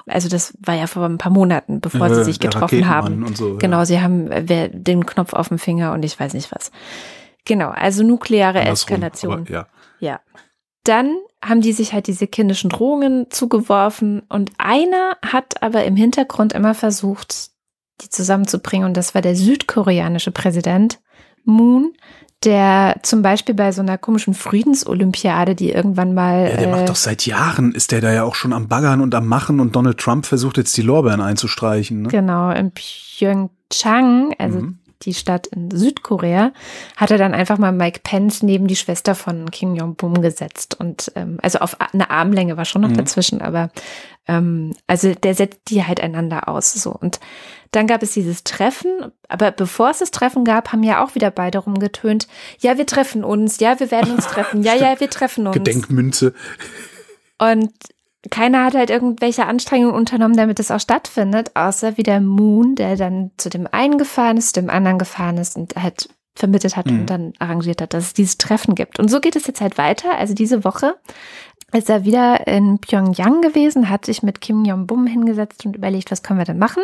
Also das war ja vor ein paar Monaten, bevor sie Äh, sich getroffen haben. So, Genau, Ja. sie haben äh, den Knopf auf dem Finger und ich weiß nicht was. Genau, also nukleare Andersrum, Eskalation. aber Ja. Ja. Dann haben die sich halt diese kindischen Drohungen zugeworfen und einer hat aber im Hintergrund immer versucht, die zusammenzubringen und das war der südkoreanische Präsident Moon, der zum Beispiel bei so einer komischen Friedensolympiade, die irgendwann mal Ja, der äh, macht doch seit Jahren, ist der da ja auch schon am Baggern und am Machen und Donald Trump versucht jetzt die Lorbeeren einzustreichen. Ne? genau in Pyeongchang, also Mhm. Die Stadt in Südkorea, hat er dann einfach mal Mike Pence neben die Schwester von Kim Jong-bum gesetzt. Und ähm, also auf eine Armlänge war schon noch mhm. dazwischen, aber ähm, also der setzt die halt einander aus. So. Und dann gab es dieses Treffen, aber bevor es das Treffen gab, haben ja auch wieder beide rumgetönt, ja, wir treffen uns, ja, wir werden uns treffen, ja, ja, wir treffen uns. Gedenkmünze. Und keiner hat halt irgendwelche Anstrengungen unternommen, damit es auch stattfindet, außer wie der Moon, der dann zu dem einen gefahren ist, dem anderen gefahren ist und halt vermittelt hat mhm. und dann arrangiert hat, dass es dieses Treffen gibt. Und so geht es jetzt halt weiter. Also diese Woche ist er wieder in Pyongyang gewesen, hat sich mit Kim Jong-bum hingesetzt und überlegt, was können wir denn machen.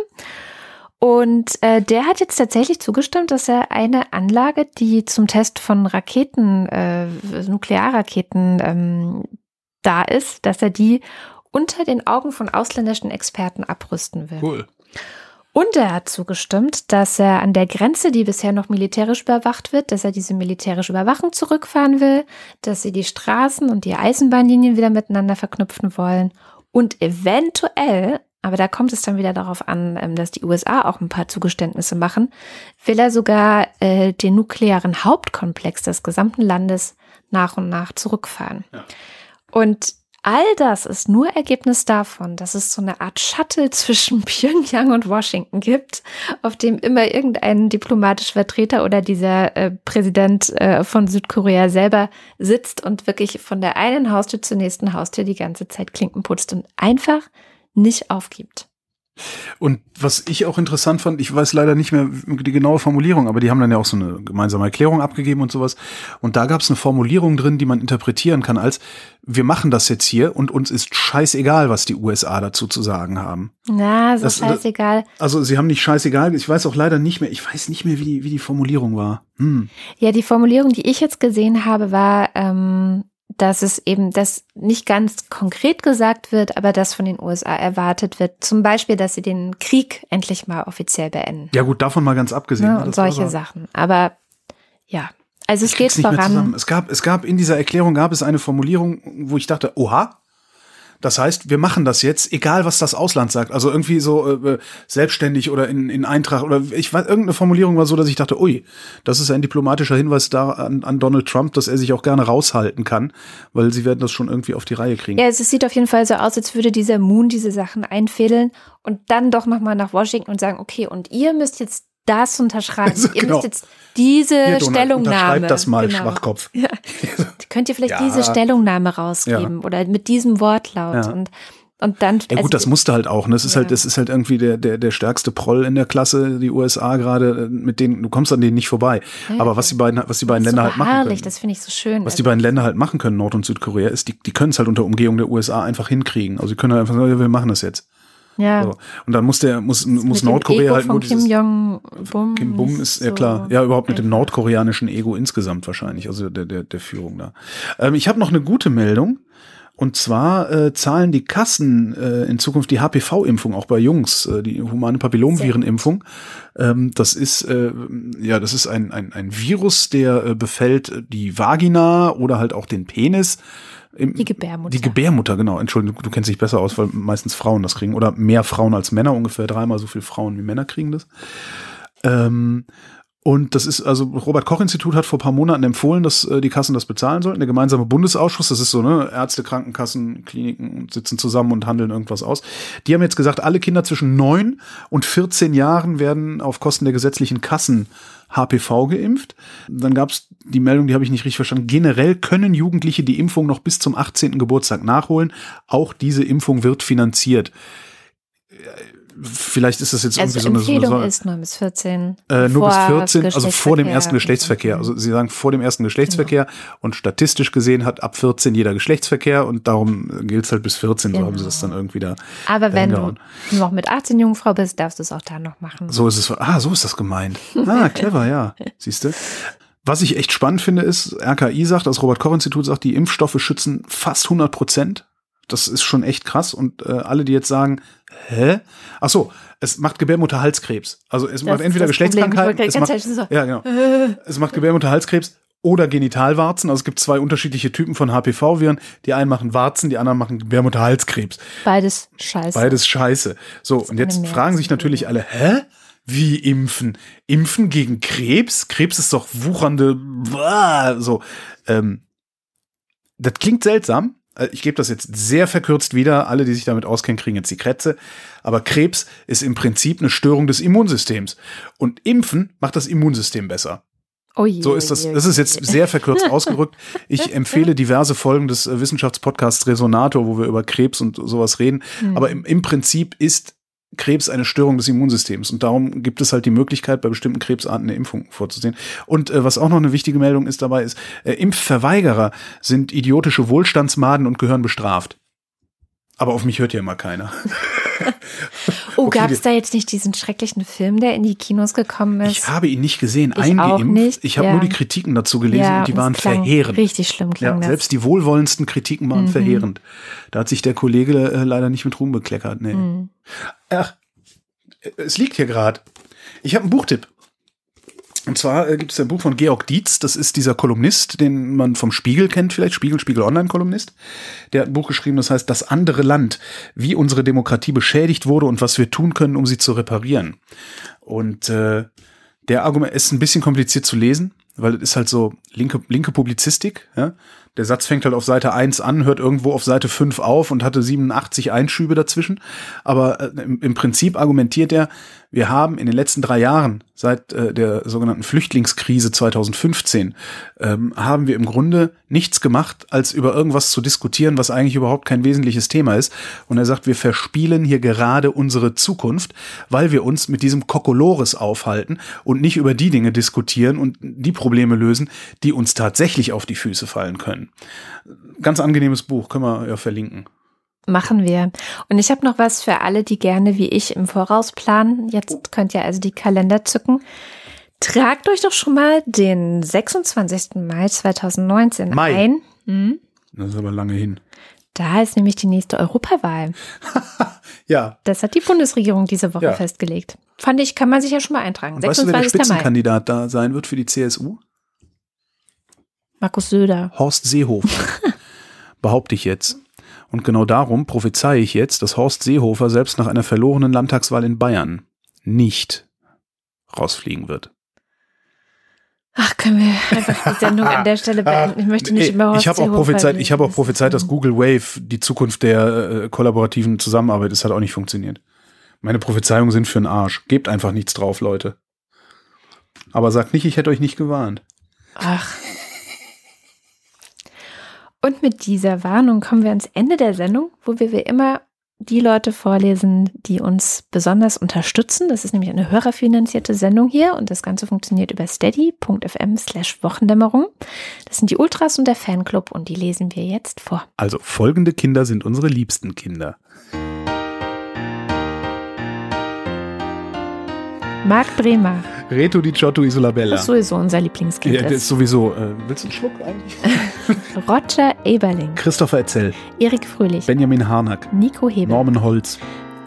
Und äh, der hat jetzt tatsächlich zugestimmt, dass er eine Anlage, die zum Test von Raketen, äh, Nuklearraketen ähm, da ist, dass er die unter den Augen von ausländischen Experten abrüsten will. Cool. Und er hat zugestimmt, dass er an der Grenze, die bisher noch militärisch überwacht wird, dass er diese militärische Überwachung zurückfahren will, dass sie die Straßen und die Eisenbahnlinien wieder miteinander verknüpfen wollen und eventuell, aber da kommt es dann wieder darauf an, ähm, dass die USA auch ein paar Zugeständnisse machen, will er sogar äh, den nuklearen Hauptkomplex des gesamten Landes nach und nach zurückfahren. Ja. Und all das ist nur Ergebnis davon, dass es so eine Art Shuttle zwischen Pyongyang und Washington gibt, auf dem immer irgendein diplomatischer Vertreter oder dieser äh, Präsident äh, von Südkorea selber sitzt und wirklich von der einen Haustür zur nächsten Haustür die ganze Zeit Klinken putzt und einfach nicht aufgibt. Und was ich auch interessant fand, ich weiß leider nicht mehr die genaue Formulierung, aber die haben dann ja auch so eine gemeinsame Erklärung abgegeben und sowas. Und da gab es eine Formulierung drin, die man interpretieren kann als, wir machen das jetzt hier und uns ist scheißegal, was die USA dazu zu sagen haben. Na, so das, scheißegal. Also sie haben nicht scheißegal, ich weiß auch leider nicht mehr, ich weiß nicht mehr, wie die, wie die Formulierung war. Hm. Ja, die Formulierung, die ich jetzt gesehen habe, war, ähm, dass es eben das nicht ganz konkret gesagt wird, aber dass von den USA erwartet wird, zum Beispiel, dass sie den Krieg endlich mal offiziell beenden. Ja gut, davon mal ganz abgesehen. Ja, ne, und solche aber, Sachen. Aber ja, also es geht voran. Es gab, es gab in dieser Erklärung gab es eine Formulierung, wo ich dachte, oha, das heißt, wir machen das jetzt, egal was das Ausland sagt. Also irgendwie so äh, selbstständig oder in, in Eintracht oder ich weiß, irgendeine Formulierung war so, dass ich dachte, ui, das ist ein diplomatischer Hinweis da an, an Donald Trump, dass er sich auch gerne raushalten kann, weil sie werden das schon irgendwie auf die Reihe kriegen. Ja, es sieht auf jeden Fall so aus, als würde dieser Moon diese Sachen einfädeln und dann doch nochmal nach Washington und sagen, okay, und ihr müsst jetzt das unterschreiben. Also, ihr genau. müsst jetzt diese Hier, Donald, Stellungnahme. Schreibt das mal, genau. Schwachkopf. Ja. Könnt ihr vielleicht ja. diese Stellungnahme rausgeben ja. oder mit diesem Wortlaut und und dann, ja gut, also, das musste halt auch. Ne? Das ist halt, das ist halt irgendwie der, der, der stärkste Proll in der Klasse, die USA gerade, mit denen, du kommst an denen nicht vorbei. Ja, Aber was die beiden, was die beiden Länder halt machen können. Das finde ich so schön. Was die beiden Länder halt machen können, Nord- und Südkorea, ist, die, die können es halt unter Umgehung der USA einfach hinkriegen. Also sie können halt einfach sagen, wir machen das jetzt. Ja. So. Und dann muss der, muss, muss Nordkorea halt nur dieses. Kim Jong Bum. Kim Bum ist, so ja klar. Ja, überhaupt mit dem nordkoreanischen Ego insgesamt wahrscheinlich, also der, der, der Führung da. Ähm, ich habe noch eine gute Meldung. Und zwar äh, zahlen die Kassen äh, in Zukunft die HPV-Impfung auch bei Jungs, äh, die humane Papillomvirenimpfung. Ähm, das ist äh, ja, das ist ein ein, ein Virus, der äh, befällt die Vagina oder halt auch den Penis im, die Gebärmutter. Die Gebärmutter, genau. Entschuldigung, du kennst dich besser aus, weil meistens Frauen das kriegen. Oder mehr Frauen als Männer, ungefähr dreimal so viele Frauen wie Männer kriegen das. Ähm, und das ist, also Robert Koch Institut hat vor paar Monaten empfohlen, dass äh, die Kassen das bezahlen sollten. Der gemeinsame Bundesausschuss, das ist so, ne, Ärzte, Krankenkassen, Kliniken sitzen zusammen und handeln irgendwas aus. Die haben jetzt gesagt, alle Kinder zwischen neun und 14 Jahren werden auf Kosten der gesetzlichen Kassen HPV geimpft. Dann gab es die Meldung, die habe ich nicht richtig verstanden. Generell können Jugendliche die Impfung noch bis zum 18. Geburtstag nachholen. Auch diese Impfung wird finanziert vielleicht ist das jetzt also irgendwie so eine, so eine ist nur bis 14. Äh, nur bis 14, also vor dem ersten Geschlechtsverkehr. Also Sie sagen vor dem ersten Geschlechtsverkehr genau. und statistisch gesehen hat ab 14 jeder Geschlechtsverkehr und darum gilt es halt bis 14, genau. so haben sie das dann irgendwie da. Aber wenn du noch mit 18 Jungfrau bist, darfst du es auch da noch machen. So ist es. Ah, so ist das gemeint. Ah, clever, ja. Siehst du? Was ich echt spannend finde, ist, RKI sagt, das Robert-Koch-Institut sagt, die Impfstoffe schützen fast 100 Prozent das ist schon echt krass. Und äh, alle, die jetzt sagen, hä? Ach so, es macht Gebärmutterhalskrebs. Also es das macht entweder Geschlechtskrankheiten, es macht, so. ja, genau. es macht Gebärmutterhalskrebs oder Genitalwarzen. Also es gibt zwei unterschiedliche Typen von HPV-Viren. Die einen machen Warzen, die anderen machen Gebärmutterhalskrebs. Beides scheiße. Beides scheiße. So, und jetzt fragen sich natürlich alle, hä? Wie impfen? Impfen gegen Krebs? Krebs ist doch wuchernde, so. Ähm, das klingt seltsam. Äh, ich gebe das jetzt sehr verkürzt wieder. Alle, die sich damit auskennen, kriegen jetzt die Krätze. Aber Krebs ist im Prinzip eine Störung des Immunsystems. Und Impfen macht das Immunsystem besser. Oh je, so ist das. Das ist jetzt sehr verkürzt ausgerückt. Ich empfehle diverse Folgen des äh, Wissenschaftspodcasts Resonator, wo wir über Krebs und sowas reden. Mhm. Aber im, im Prinzip ist Krebs eine Störung des Immunsystems. Und darum gibt es halt die Möglichkeit, bei bestimmten Krebsarten eine Impfung vorzusehen. Und äh, was auch noch eine wichtige Meldung ist dabei, ist, äh, Impfverweigerer sind idiotische Wohlstandsmaden und gehören bestraft. Aber auf mich hört ja immer keiner. oh, okay, gab es da jetzt nicht diesen schrecklichen Film, der in die Kinos gekommen ist? Ich habe ihn nicht gesehen, ich eingeimpft. Nicht. Ich habe ja. nur die Kritiken dazu gelesen ja, und die waren verheerend. Richtig schlimm klang ja, Selbst die wohlwollendsten Kritiken waren mhm. verheerend. Da hat sich der Kollege äh, leider nicht mit Ruhm bekleckert. Nee. Mhm. Ach, es liegt hier gerade. Ich habe einen Buchtipp. Und zwar äh, gibt es ein Buch von Georg Dietz, das ist dieser Kolumnist, den man vom Spiegel kennt, vielleicht Spiegel, Spiegel Online-Kolumnist. Der hat ein Buch geschrieben, das heißt Das andere Land, wie unsere Demokratie beschädigt wurde und was wir tun können, um sie zu reparieren. Und äh, der Argument ist ein bisschen kompliziert zu lesen, weil es ist halt so linke, linke Publizistik. Ja? Der Satz fängt halt auf Seite 1 an, hört irgendwo auf Seite 5 auf und hatte 87 Einschübe dazwischen. Aber äh, im, im Prinzip argumentiert er, wir haben in den letzten drei Jahren, seit äh, der sogenannten Flüchtlingskrise 2015, ähm, haben wir im Grunde nichts gemacht, als über irgendwas zu diskutieren, was eigentlich überhaupt kein wesentliches Thema ist. Und er sagt, wir verspielen hier gerade unsere Zukunft, weil wir uns mit diesem Kokolores aufhalten und nicht über die Dinge diskutieren und die Probleme lösen, die uns tatsächlich auf die Füße fallen können. Ganz angenehmes Buch, können wir ja verlinken. Machen wir. Und ich habe noch was für alle, die gerne wie ich im Voraus planen. Jetzt könnt ihr also die Kalender zücken. Tragt euch doch schon mal den 26. Mai 2019 Mai. ein. Hm? Das ist aber lange hin. Da ist nämlich die nächste Europawahl. ja. Das hat die Bundesregierung diese Woche ja. festgelegt. Fand ich, kann man sich ja schon mal eintragen. Und 26. Weißt du, wer der Spitzenkandidat Mai. da sein wird für die CSU? Markus Söder. Horst Seehofer. Behaupte ich jetzt. Und genau darum prophezeie ich jetzt, dass Horst Seehofer selbst nach einer verlorenen Landtagswahl in Bayern nicht rausfliegen wird. Ach, können wir einfach die Sendung an der Stelle beenden? Ich möchte nicht über Horst Ich habe auch prophezeit, ich habe auch prophezeit, dass Google Wave die Zukunft der äh, kollaborativen Zusammenarbeit ist, hat auch nicht funktioniert. Meine Prophezeiungen sind für den Arsch. Gebt einfach nichts drauf, Leute. Aber sagt nicht, ich hätte euch nicht gewarnt. Ach. Und mit dieser Warnung kommen wir ans Ende der Sendung, wo wir wie immer die Leute vorlesen, die uns besonders unterstützen. Das ist nämlich eine hörerfinanzierte Sendung hier und das Ganze funktioniert über steady.fm slash Wochendämmerung. Das sind die Ultras und der Fanclub und die lesen wir jetzt vor. Also folgende Kinder sind unsere liebsten Kinder. Marc Bremer. Reto di Giotto Isolabella. Das ist sowieso unser Lieblingskind. Ja, das ist sowieso. Äh, willst du einen Schluck eigentlich? Roger Eberling. Christopher Etzel. Erik Fröhlich. Benjamin Harnack. Nico Hebel. Norman Holz.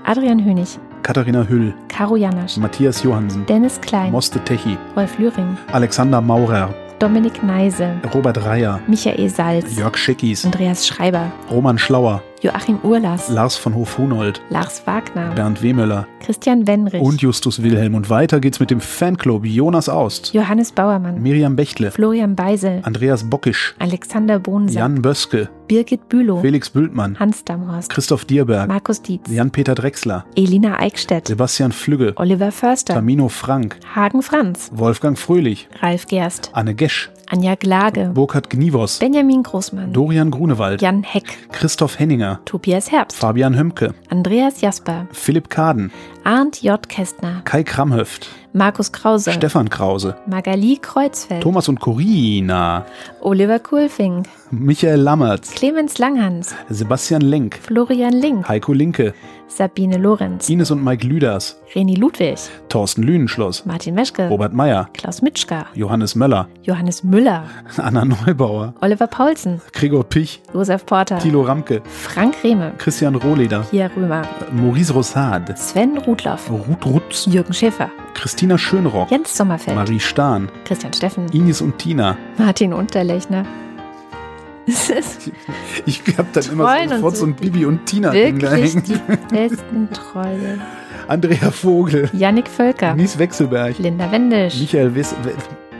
Adrian Hönig. Katharina Hüll. Caro Janasch. Matthias Johansen. Dennis Klein. Moste Techi. Wolf Lühring. Alexander Maurer. Dominik Neise. Robert Reier. Michael Salz. Jörg Schickis. Andreas Schreiber. Roman Schlauer. Joachim Urlas, Lars von Hof-Hunold, Lars Wagner, Bernd Wehmöller, Christian Wenrich. Und Justus Wilhelm. Und weiter geht's mit dem Fanclub Jonas Aust, Johannes Bauermann, Miriam Bechtle, Florian Beisel, Andreas Bockisch, Alexander Bohnsack, Jan Böske, Birgit Bülow, Felix Bültmann, Hans Damhorst, Christoph Dierberg, Markus Dietz, Jan-Peter Drechsler, Elina Eickstedt, Sebastian Flügge, Oliver Förster, Tamino Frank, Hagen Franz, Wolfgang Fröhlich, Ralf Gerst, Anne Gesch, Anja Glage, Burkhard Gnivos, Benjamin Großmann, Dorian Grunewald, Jan Heck, Christoph Henninger, Tobias Herbst, Fabian Hömke, Andreas Jasper, Philipp Kaden, Arndt J. Kästner, Kai Kramhöft, Markus Krause, Stefan Krause, Magali Kreuzfeld, Thomas und Corina, Oliver Kulfing, Michael Lammertz, Clemens Langhans, Sebastian Lenk, Florian Link, Heiko Linke, Sabine Lorenz, Ines und Mike Lüders, Reni Ludwig, Thorsten Lühnenschloss, Martin Meschke, Robert Meyer, Klaus Mitschka, Johannes Möller, Johannes Müller, Anna Neubauer, Oliver Paulsen, Gregor Pich, Josef Porter, Thilo Ramke, Frank Rehme, Christian Rohleder, Pia Römer, Maurice Rossard, Sven Rudloff, Ruth Rutz, Jürgen Schäfer, Christina Schönrock, Jens Sommerfeld, Marie Stahn, Christian Steffen, Ines und Tina, Martin Unterlechner, ich habe dann immer sofort so ein Bibi und Tina hängen. Die besten Treue. Andrea Vogel. Yannick Völker. Mies Wechselberg. Linda Wendisch. Michael, Wes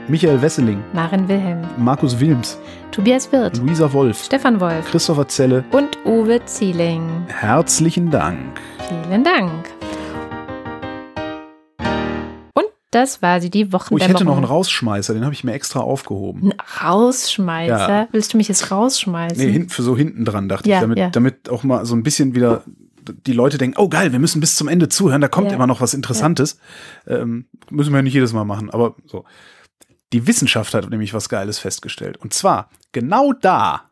Michael Wesseling. Maren Wilhelm. Markus Wilms. Tobias Wirth. Luisa Wolf. Stefan Wolf. Christopher Zelle. Und Uwe Zieling. Herzlichen Dank. Vielen Dank. Das war sie, die Wochendämmerung. Oh, ich hätte noch einen Rausschmeißer, den habe ich mir extra aufgehoben. Ein Rausschmeißer? Ja. Willst du mich jetzt rausschmeißen? Nee, hin, für so hinten dran, dachte ja, ich, damit, ja. damit auch mal so ein bisschen wieder die Leute denken, oh geil, wir müssen bis zum Ende zuhören, da kommt immer noch was Interessantes. Ähm, müssen wir ja nicht jedes Mal machen, aber so. Die Wissenschaft hat nämlich was Geiles festgestellt. Und zwar genau da,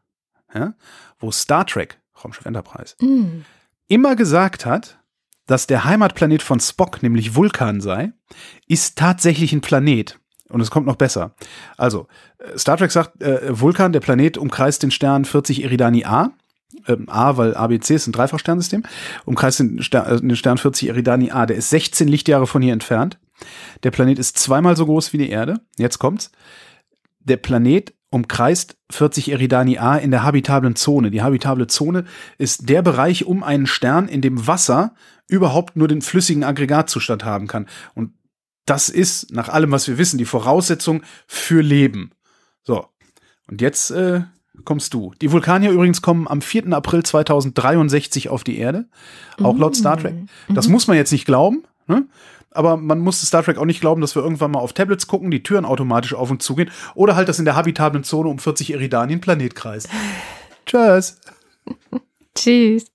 wo Star Trek, Raumschiff Enterprise, mm. immer gesagt hat, dass der Heimatplanet von Spock, nämlich Vulkan sei, ist tatsächlich ein Planet. Und es kommt noch besser. Also, äh, Star Trek sagt, äh, Vulkan, der Planet, umkreist den Stern 40 Eridani A. Ähm, A, weil ABC ist ein Dreifachsternsystem, umkreist den Stern, äh, den Stern 40 Eridani A. Der ist 16 Lichtjahre von hier entfernt. Der Planet ist zweimal so groß wie die Erde. Jetzt kommt's. Der Planet umkreist 40 Eridani A in der habitablen Zone. Die habitable Zone ist der Bereich um einen Stern, in dem Wasser überhaupt nur den flüssigen Aggregatzustand haben kann. Und das ist, nach allem, was wir wissen, die Voraussetzung für Leben. So. Und jetzt äh, kommst du. Die Vulkanier übrigens kommen am 4. April 2063 auf die Erde. Auch laut Star Trek. Das mhm. muss man jetzt nicht glauben. Ne? Aber man muss Star Trek auch nicht glauben, dass wir irgendwann mal auf Tablets gucken, die Türen automatisch auf und zugehen oder halt, dass in der habitablen Zone um 40 Eridanien Planet kreist. Tschüss. Tschüss.